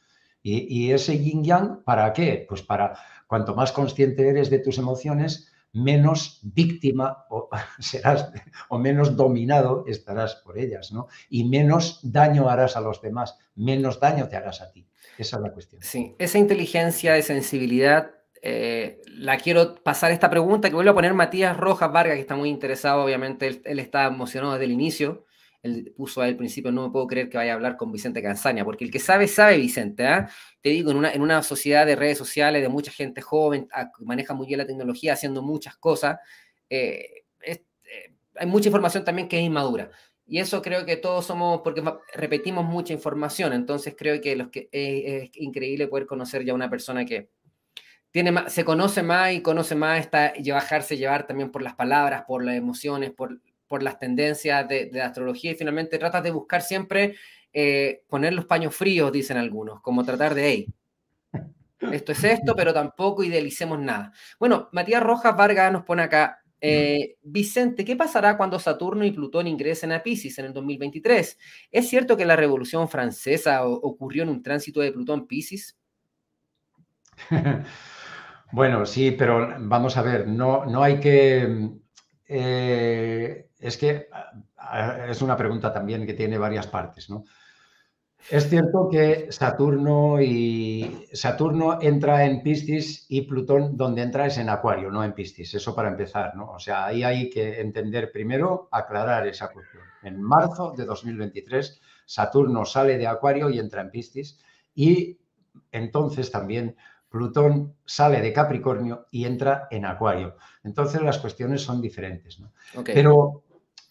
Y, ese yin yang, ¿para qué? Pues para cuanto más consciente eres de tus emociones, menos víctima serás o menos dominado estarás por ellas, ¿no? Y menos daño harás a los demás, menos daño te harás a ti. Esa es la cuestión. Sí, esa inteligencia de sensibilidad, eh, la quiero pasar esta pregunta que vuelvo a poner Matías Rojas Vargas, que está muy interesado, obviamente, él, él está emocionado desde el inicio él puso al principio, no me puedo creer que vaya a hablar con Vicente Canzaña, porque el que sabe, sabe Vicente. ¿ah? Te digo, en una, en una sociedad de redes sociales, de mucha gente joven, ah, maneja muy bien la tecnología, haciendo muchas cosas, eh, eh, hay mucha información también que es inmadura. Y eso creo que todos somos, porque repetimos mucha información, entonces creo que, los que es, increíble poder conocer ya una persona que tiene más, se conoce más y conoce más, está, y bajarse llevar también por las palabras, por las emociones, por por las tendencias de, la astrología y finalmente tratas de buscar siempre eh, poner los paños fríos, dicen algunos, como tratar de, hey, esto es esto, pero tampoco idealicemos nada. Bueno, Matías Rojas Vargas nos pone acá, eh, Vicente, ¿qué pasará cuando Saturno y Plutón ingresen a Pisces en el 2023? ¿Es cierto que la Revolución Francesa ocurrió en un tránsito de Plutón-Pisces? bueno, sí, pero vamos a ver, no, no hay que... Eh, es que es una pregunta también que tiene varias partes, ¿no? Es cierto que Saturno y Saturno entra en Piscis y Plutón donde entra es en Acuario, no en Piscis. Eso para empezar, ¿no? O sea, ahí hay que entender primero, aclarar esa cuestión. En marzo de 2023 Saturno sale de Acuario y entra en Piscis y entonces también Plutón sale de Capricornio y entra en Acuario. Entonces las cuestiones son diferentes, ¿no? Pero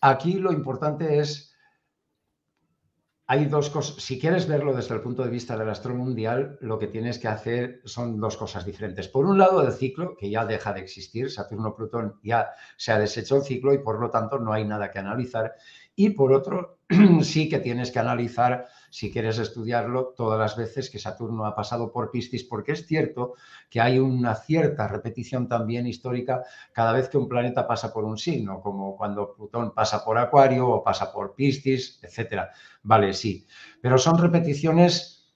Aquí lo importante es, hay dos cosas, si quieres verlo desde el punto de vista del astro mundial, lo que tienes que hacer son dos cosas diferentes. Por un lado, el ciclo, que ya deja de existir, Saturno-Plutón ya se ha deshecho el ciclo y por lo tanto no hay nada que analizar. Y por otro, sí que tienes que analizar si quieres estudiarlo todas las veces que Saturno ha pasado por Piscis, porque es cierto que hay una cierta repetición también histórica cada vez que un planeta pasa por un signo, como cuando Plutón pasa por Acuario o pasa por Piscis, etcétera. Vale, sí, pero son repeticiones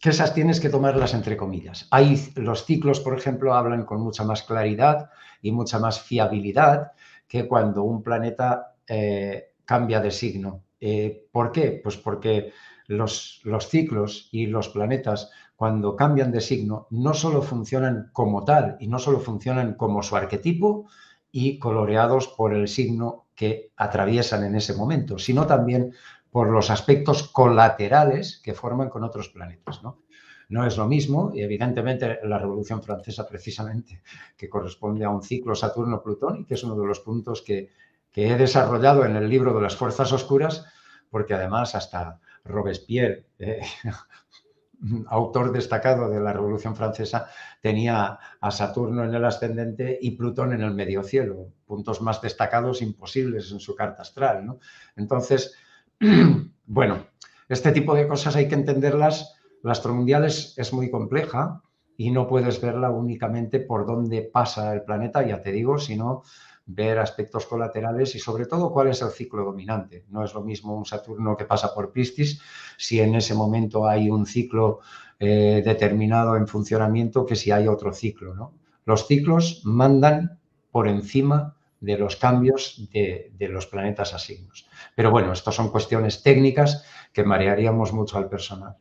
que esas tienes que tomarlas entre comillas. Hay los ciclos, por ejemplo, hablan con mucha más claridad y mucha más fiabilidad que cuando un planeta eh, cambia de signo. Eh, ¿Por qué? Pues porque los, los ciclos y los planetas, cuando cambian de signo, no solo funcionan como tal y no solo funcionan como su arquetipo y coloreados por el signo que atraviesan en ese momento, sino también por los aspectos colaterales que forman con otros planetas. ¿no? no es lo mismo y evidentemente la Revolución Francesa precisamente, que corresponde a un ciclo Saturno-Plutón y que es uno de los puntos que, he desarrollado en el libro de las Fuerzas Oscuras, porque además hasta Robespierre, eh, autor destacado de la Revolución Francesa, tenía a Saturno en el ascendente y Plutón en el medio cielo, puntos más destacados imposibles en su carta astral. ¿no? Entonces, bueno, este tipo de cosas hay que entenderlas la astromundial es, es muy compleja y no puedes verla únicamente por dónde pasa el planeta, ya te digo, sino ver aspectos colaterales y sobre todo cuál es el ciclo dominante. No es lo mismo un Saturno que pasa por Piscis si en ese momento hay un ciclo eh, determinado en funcionamiento que si hay otro ciclo. ¿no? Los ciclos mandan por encima de los cambios de, de los planetas asignos. Pero bueno, estas son cuestiones técnicas que marearíamos mucho al personal.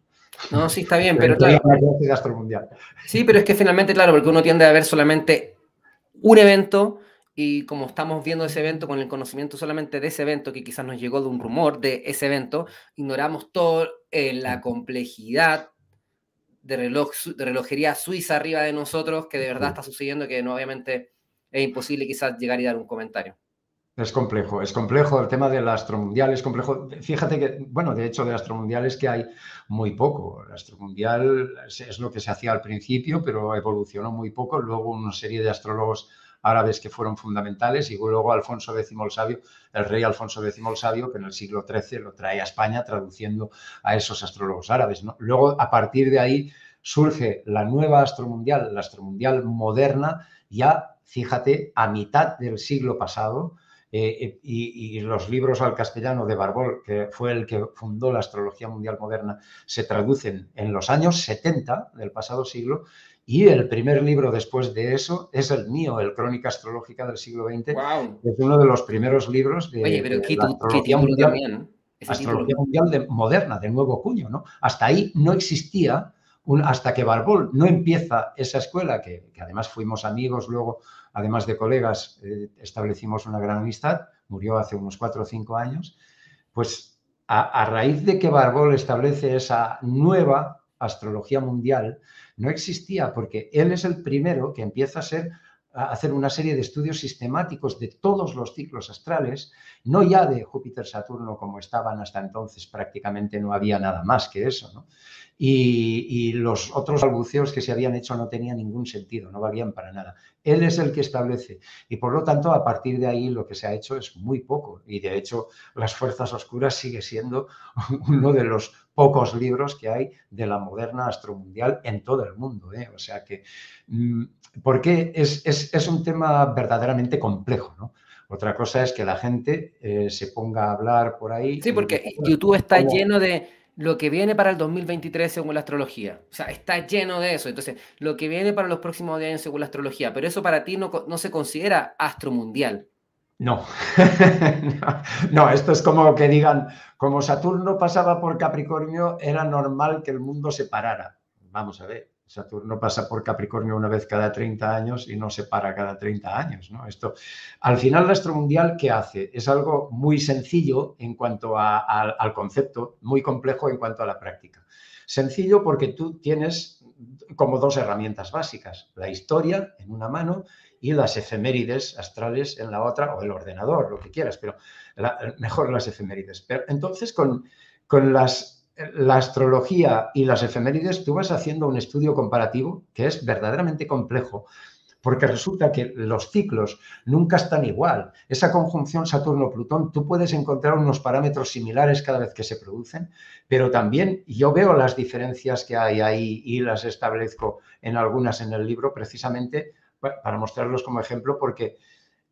No, sí, está bien, pero claro. Sí, pero es que finalmente, claro, porque uno tiende a ver solamente un evento y como estamos viendo ese evento con el conocimiento solamente de ese evento, que quizás nos llegó de un rumor de ese evento, ignoramos toda eh, la complejidad de, reloj, de relojería suiza arriba de nosotros, que de verdad está sucediendo, que no, obviamente es imposible quizás llegar y dar un comentario. Es complejo, es complejo el tema del astromundial, es complejo. Fíjate que, bueno, de hecho, de astromundial es que hay muy poco. El astromundial es, lo que se hacía al principio, pero evolucionó muy poco. Luego una serie de astrólogos árabes que fueron fundamentales y luego Alfonso X el Sabio, el rey Alfonso X el Sabio, que en el siglo XIII lo trae a España traduciendo a esos astrólogos árabes. Luego, a partir de ahí, surge la nueva astromundial, la astromundial moderna, ya, fíjate, a mitad del siglo pasado, eh, y, los libros al castellano de Barbol, que fue el que fundó la astrología mundial moderna, se traducen en los años 70 del pasado siglo y el primer libro después de eso es el mío, el Crónica Astrológica del siglo XX, es uno de los primeros libros de, la astrología, mundial, astrología mundial moderna, de nuevo cuño. ¿no? Hasta ahí no existía hasta que Barbol no empieza esa escuela, que, además fuimos amigos, luego, además de colegas, eh, establecimos una gran amistad, murió hace unos cuatro o cinco años, pues a, a, raíz de que Barbol establece esa nueva astrología mundial, no existía, porque él es el primero que empieza a ser a hacer una serie de estudios sistemáticos de todos los ciclos astrales, no ya de Júpiter-Saturno como estaban hasta entonces, prácticamente no había nada más que eso, y, los otros balbuceos que se habían hecho no tenían ningún sentido, no valían para nada. Él es el que establece y por lo tanto a partir de ahí lo que se ha hecho es muy poco y de hecho las fuerzas oscuras sigue siendo uno de los pocos libros que hay de la moderna astromundial en todo el mundo. ¿eh? O sea que, mm, porque es, es, un tema verdaderamente complejo, ¿no? Otra cosa es que la gente eh, se ponga a hablar por ahí. Sí, porque YouTube está lleno de lo que viene para el 2023 según la astrología. O sea, está lleno de eso. Entonces, lo que viene para los próximos años según la astrología. Pero eso para ti no, no se considera astromundial. No. no, esto es como que digan, como Saturno pasaba por Capricornio, era normal que el mundo se parara. Vamos a ver. Saturno pasa por Capricornio una vez cada 30 años y no se para cada 30 años. ¿no? Esto, al final, la astromundial, ¿qué hace? Es algo muy sencillo en cuanto al concepto, muy complejo en cuanto a la práctica. Sencillo porque tú tienes como dos herramientas básicas, la historia en una mano y las efemérides astrales en la otra, o el ordenador, lo que quieras, pero mejor las efemérides. Pero entonces, con, con las la astrología y las efemérides, tú vas haciendo un estudio comparativo que es verdaderamente complejo, porque resulta que los ciclos nunca están igual. Esa conjunción Saturno-Plutón, tú puedes encontrar unos parámetros similares cada vez que se producen, pero también yo veo las diferencias que hay ahí y las establezco en algunas en el libro precisamente para mostrarlos como ejemplo, porque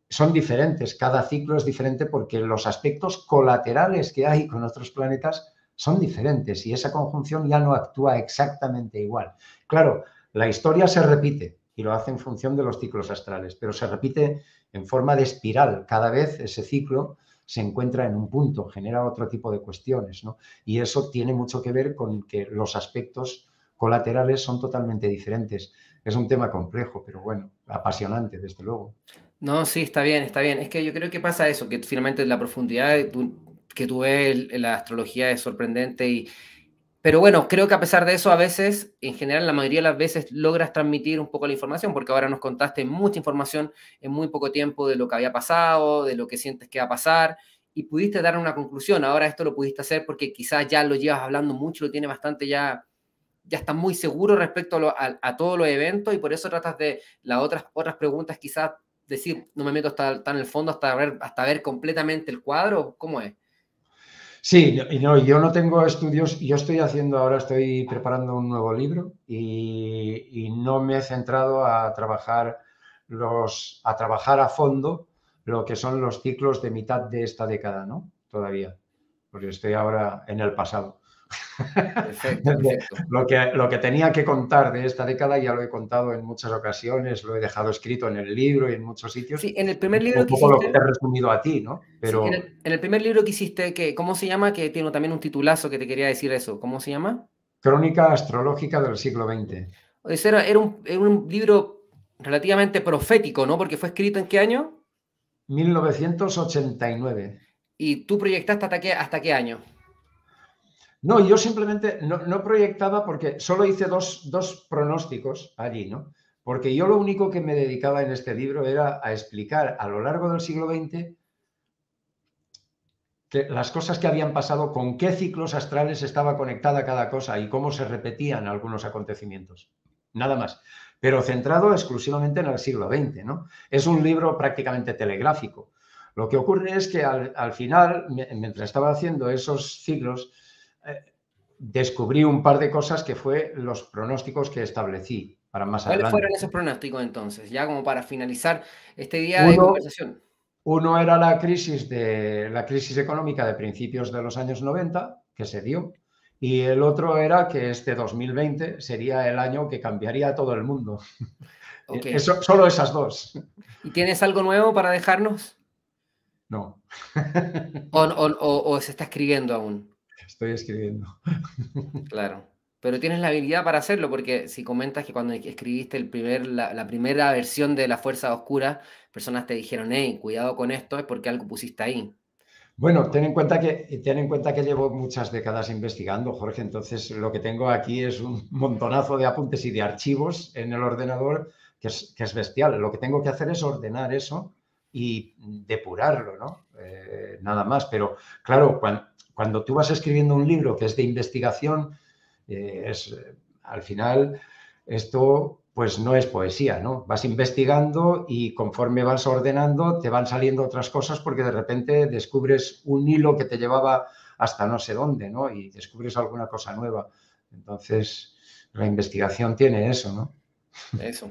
son diferentes. Cada ciclo es diferente porque los aspectos colaterales que hay con otros planetas son diferentes y esa conjunción ya no actúa exactamente igual. Claro, la historia se repite y lo hace en función de los ciclos astrales, pero se repite en forma de espiral. Cada vez ese ciclo se encuentra en un punto, genera otro tipo de cuestiones, ¿no? Y eso tiene mucho que ver con que los aspectos colaterales son totalmente diferentes. Es un tema complejo, pero bueno, apasionante, desde luego. No, sí, está bien, está bien. Es que yo creo que pasa eso, que finalmente la profundidad que tú ves en la astrología es sorprendente y, pero bueno, creo que a pesar de eso, a veces, en general, la mayoría de las veces logras transmitir un poco la información, porque ahora nos contaste mucha información en muy poco tiempo de lo que había pasado, de lo que sientes que va a pasar, y pudiste dar una conclusión. Ahora esto lo pudiste hacer porque quizás ya lo llevas hablando mucho, lo tienes bastante ya, ya estás muy seguro respecto a, todos los eventos, y por eso tratas de las otras, otras preguntas, quizás decir, no me meto hasta, en el fondo hasta ver, hasta ver completamente el cuadro, ¿cómo es? Sí, y no, yo no tengo estudios, yo estoy haciendo ahora, estoy preparando un nuevo libro y, no me he centrado a trabajar los, a trabajar a fondo lo que son los ciclos de mitad de esta década, ¿no? Todavía, porque estoy ahora en el pasado. Perfecto, lo, que, lo que tenía que contar de esta década ya lo he contado en muchas ocasiones, lo he dejado escrito en el libro y en muchos sitios. Sí, en el primer libro un poco lo que te he resumido a ti, ¿no? Pero... en, el, primer libro que hiciste, que, ¿cómo se llama? Que tiene también un titulazo que te quería decir eso. ¿Cómo se llama? Crónica Astrológica del siglo XX. Ese era, era, un, era un libro relativamente profético, ¿no? Porque fue escrito en qué año? 1989. ¿Y tú proyectaste hasta qué, hasta qué año? No, yo simplemente no, proyectaba porque solo hice dos, pronósticos allí, ¿no? Porque yo lo único que me dedicaba en este libro era a explicar a lo largo del siglo XX las cosas que habían pasado, con qué ciclos astrales estaba conectada cada cosa y cómo se repetían algunos acontecimientos. Nada más. Pero centrado exclusivamente en el siglo XX, ¿no? Es un libro prácticamente telegráfico. Lo que ocurre es que al final, mientras estaba haciendo esos ciclos, descubrí un par de cosas que fue los pronósticos que establecí para más adelante. ¿Cuáles fueron esos pronósticos entonces? Ya como para finalizar este día de conversación. Uno era la crisis, de, la crisis económica de principios de los años 90, que se dio, y el otro era que este 2020 sería el año que cambiaría todo el mundo. Eso, solo esas dos. ¿Y tienes algo nuevo para dejarnos? No. o se está escribiendo aún? Estoy escribiendo. Claro, pero tienes la habilidad para hacerlo, porque si comentas que cuando escribiste el primer, la, primera versión de La Fuerza Oscura, personas te dijeron, hey, cuidado con esto, es porque algo pusiste ahí. Bueno, ten en cuenta que ten en cuenta que llevo muchas décadas investigando, Jorge. Entonces, lo que tengo aquí es un montonazo de apuntes y de archivos en el ordenador que es, que es bestial. Lo que tengo que hacer es ordenar eso y depurarlo, ¿no? Eh, nada más. Pero claro, cuando, cuando tú vas escribiendo un libro que es de investigación, eh, es, al final esto pues no es poesía, ¿no? Vas investigando y conforme vas ordenando te van saliendo otras cosas porque de repente descubres un hilo que te llevaba hasta no sé dónde, ¿no? Y descubres alguna cosa nueva. Entonces, la investigación tiene eso, ¿no? Eso.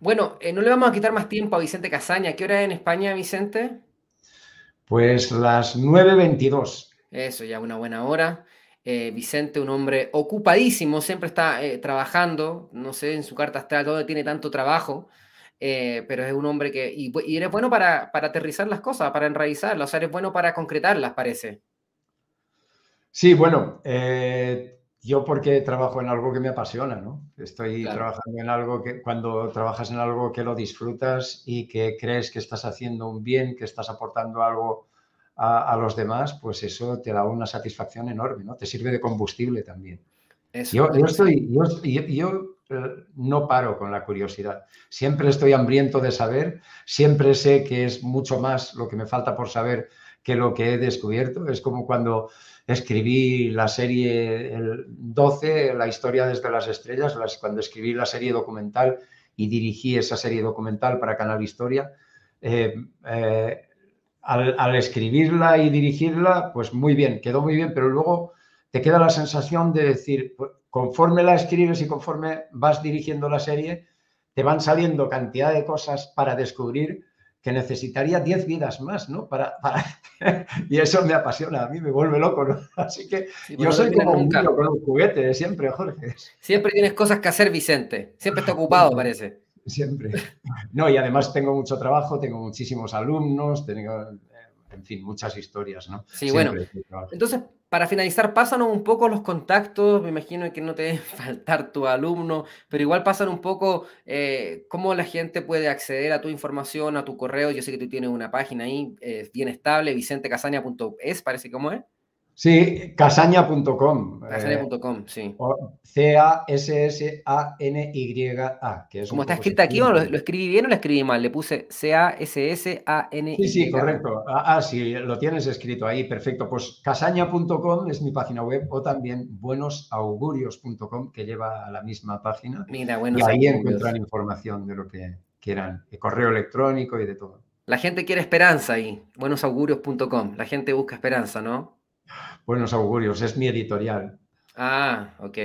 Bueno, eh, no le vamos a quitar más tiempo a Vicente Casaña. ¿Qué hora es en España, Vicente? Pues las 9.22. Eso, ya una buena hora. Eh, Vicente, un hombre ocupadísimo, siempre está eh, trabajando, no sé, en su carta astral, todo tiene tanto trabajo, eh, pero es un hombre que, y, eres bueno para, aterrizar las cosas, para enraizarlas, o sea, eres bueno para concretarlas, parece. Sí, bueno, yo porque trabajo en algo que me apasiona, ¿no? Estoy trabajando en algo que cuando trabajas en algo que lo disfrutas y que crees que estás haciendo un bien, que estás aportando algo a, los demás, pues eso te da una satisfacción enorme, ¿no? Te sirve de combustible también. yo, estoy, yo, eh, no paro con la curiosidad. Siempre estoy hambriento de saber, siempre sé que es mucho más lo que me falta por saber que lo que he descubierto. Es como cuando escribí la serie el 12, La historia desde las estrellas, cuando escribí la serie documental y dirigí esa serie documental para Canal Historia. Eh, eh, al, escribirla y dirigirla, pues muy bien, quedó muy bien, pero luego te queda la sensación de decir, pues, conforme la escribes y conforme vas dirigiendo la serie, te van saliendo cantidad de cosas para descubrir que necesitaría 10 vidas más, ¿no? Para, y eso me apasiona, a mí me vuelve loco, ¿no? Así que yo soy como un niño con un juguete siempre, Jorge. Siempre tienes cosas que hacer, Vicente. Siempre está ocupado, parece siempre. No, y además tengo mucho trabajo, tengo muchísimos alumnos, tengo, en fin, muchas historias, ¿no? Sí, bueno. Entonces, para finalizar, pásanos un poco los contactos, me imagino que no te debe faltar tu alumno, pero igual pasan un poco eh, cómo la gente puede acceder a tu información, a tu correo. Yo sé que tú tienes una página ahí eh, bien estable, vicentecasaña.es, parece cómo es. Sí, casaña.com. Casaña.com, sí. C-A-S-S-A-N-Y-A. Que es Como está escrito aquí, ¿o lo, escribí bien o lo escribí mal? Le puse C-A-S-S-A-N-Y. Sí, sí, correcto. Ah, ah, sí, lo tienes escrito ahí, perfecto. Pues casaña.com es mi página web o también buenosaugurios.com que lleva a la misma página. Mira, buenos y ahí encuentran información de lo que quieran, de correo electrónico y de todo. La gente quiere esperanza ahí, buenosaugurios.com. La gente busca esperanza, ¿no? Buenos augurios, es mi editorial. Ah, ok.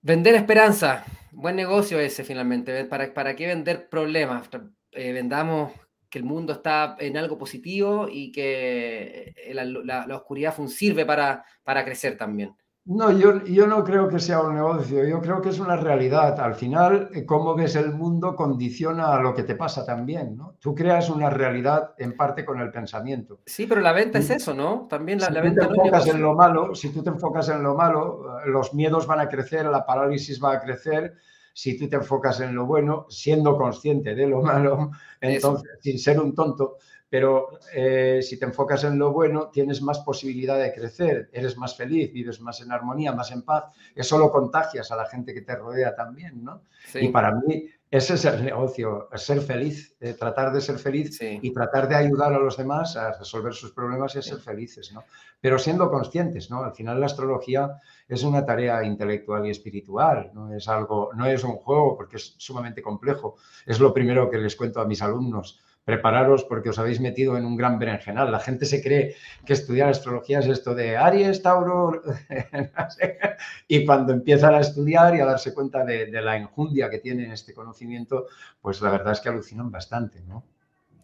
Vender esperanza, buen negocio ese finalmente. ¿Para, para qué vender problemas? Eh, vendamos que el mundo está en algo positivo y que la, oscuridad sirve para, para crecer también. No, yo, yo no creo que sea un negocio, yo creo que es una realidad. Al final, eh, cómo ves el mundo condiciona a lo que te pasa también, ¿no? Tú creas una realidad en parte con el pensamiento. Sí, pero la venta es eso, ¿no? También la, si venta tú te enfocas en lo malo, si tú te enfocas en lo malo, eh, los miedos van a crecer, la parálisis va a crecer. Si tú te enfocas en lo bueno, siendo consciente de lo malo, entonces, sin ser un tonto, pero eh, si te enfocas en lo bueno, tienes más posibilidad de crecer, eres más feliz, vives más en armonía, más en paz. Eso lo contagias a la gente que te rodea también, ¿no? Y para mí ese es el negocio, ser feliz, eh, tratar de ser feliz y tratar de ayudar a los demás a resolver sus problemas y a ser felices, ¿no? Pero siendo conscientes, ¿no? Al final la astrología es una tarea intelectual y espiritual, no es algo, no es un juego porque es sumamente complejo. Es lo primero que les cuento a mis alumnos prepararos porque os habéis metido en un gran berenjenal. La gente se cree que estudiar astrología es esto de Aries, Tauro, y cuando empiezan a estudiar y a darse cuenta de, la enjundia que tienen este conocimiento, pues la verdad es que alucinan bastante, ¿no?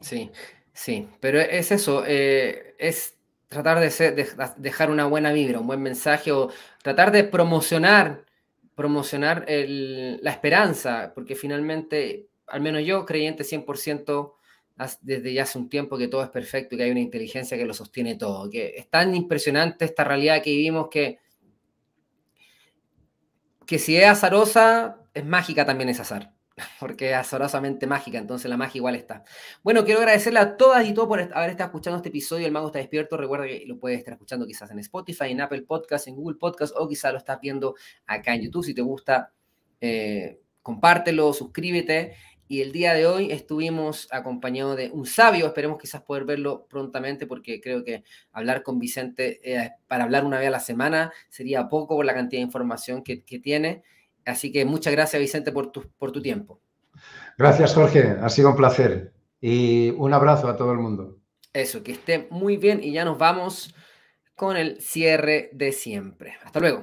Sí, sí, pero es eso, eh, es tratar de, dejar una buena vibra, un buen mensaje o tratar de promocionar, promocionar la esperanza, porque finalmente, al menos yo, creyente 100%, desde ya hace un tiempo que todo es perfecto y que hay una inteligencia que lo sostiene todo. Que es tan impresionante esta realidad que vivimos que, que si es azarosa, es mágica también es azar. Porque es azarosamente mágica, entonces la magia igual está. Bueno, quiero agradecerle a todas y todos por haber estado escuchando este episodio. El Mago está despierto. Recuerda que lo puedes estar escuchando quizás en Spotify, en Apple Podcast, en Google Podcast o quizás lo estás viendo acá en YouTube. Si te gusta, eh, compártelo, suscríbete. Y el día de hoy estuvimos acompañados de un sabio, esperemos quizás poder verlo prontamente, porque creo que hablar con Vicente eh, para hablar una vez a la semana sería poco por la cantidad de información que, tiene. Así que muchas gracias, Vicente, por tu, por tu tiempo. Gracias, Jorge. Ha sido un placer. Y un abrazo a todo el mundo. Eso, que esté muy bien y ya nos vamos con el cierre de siempre. Hasta luego.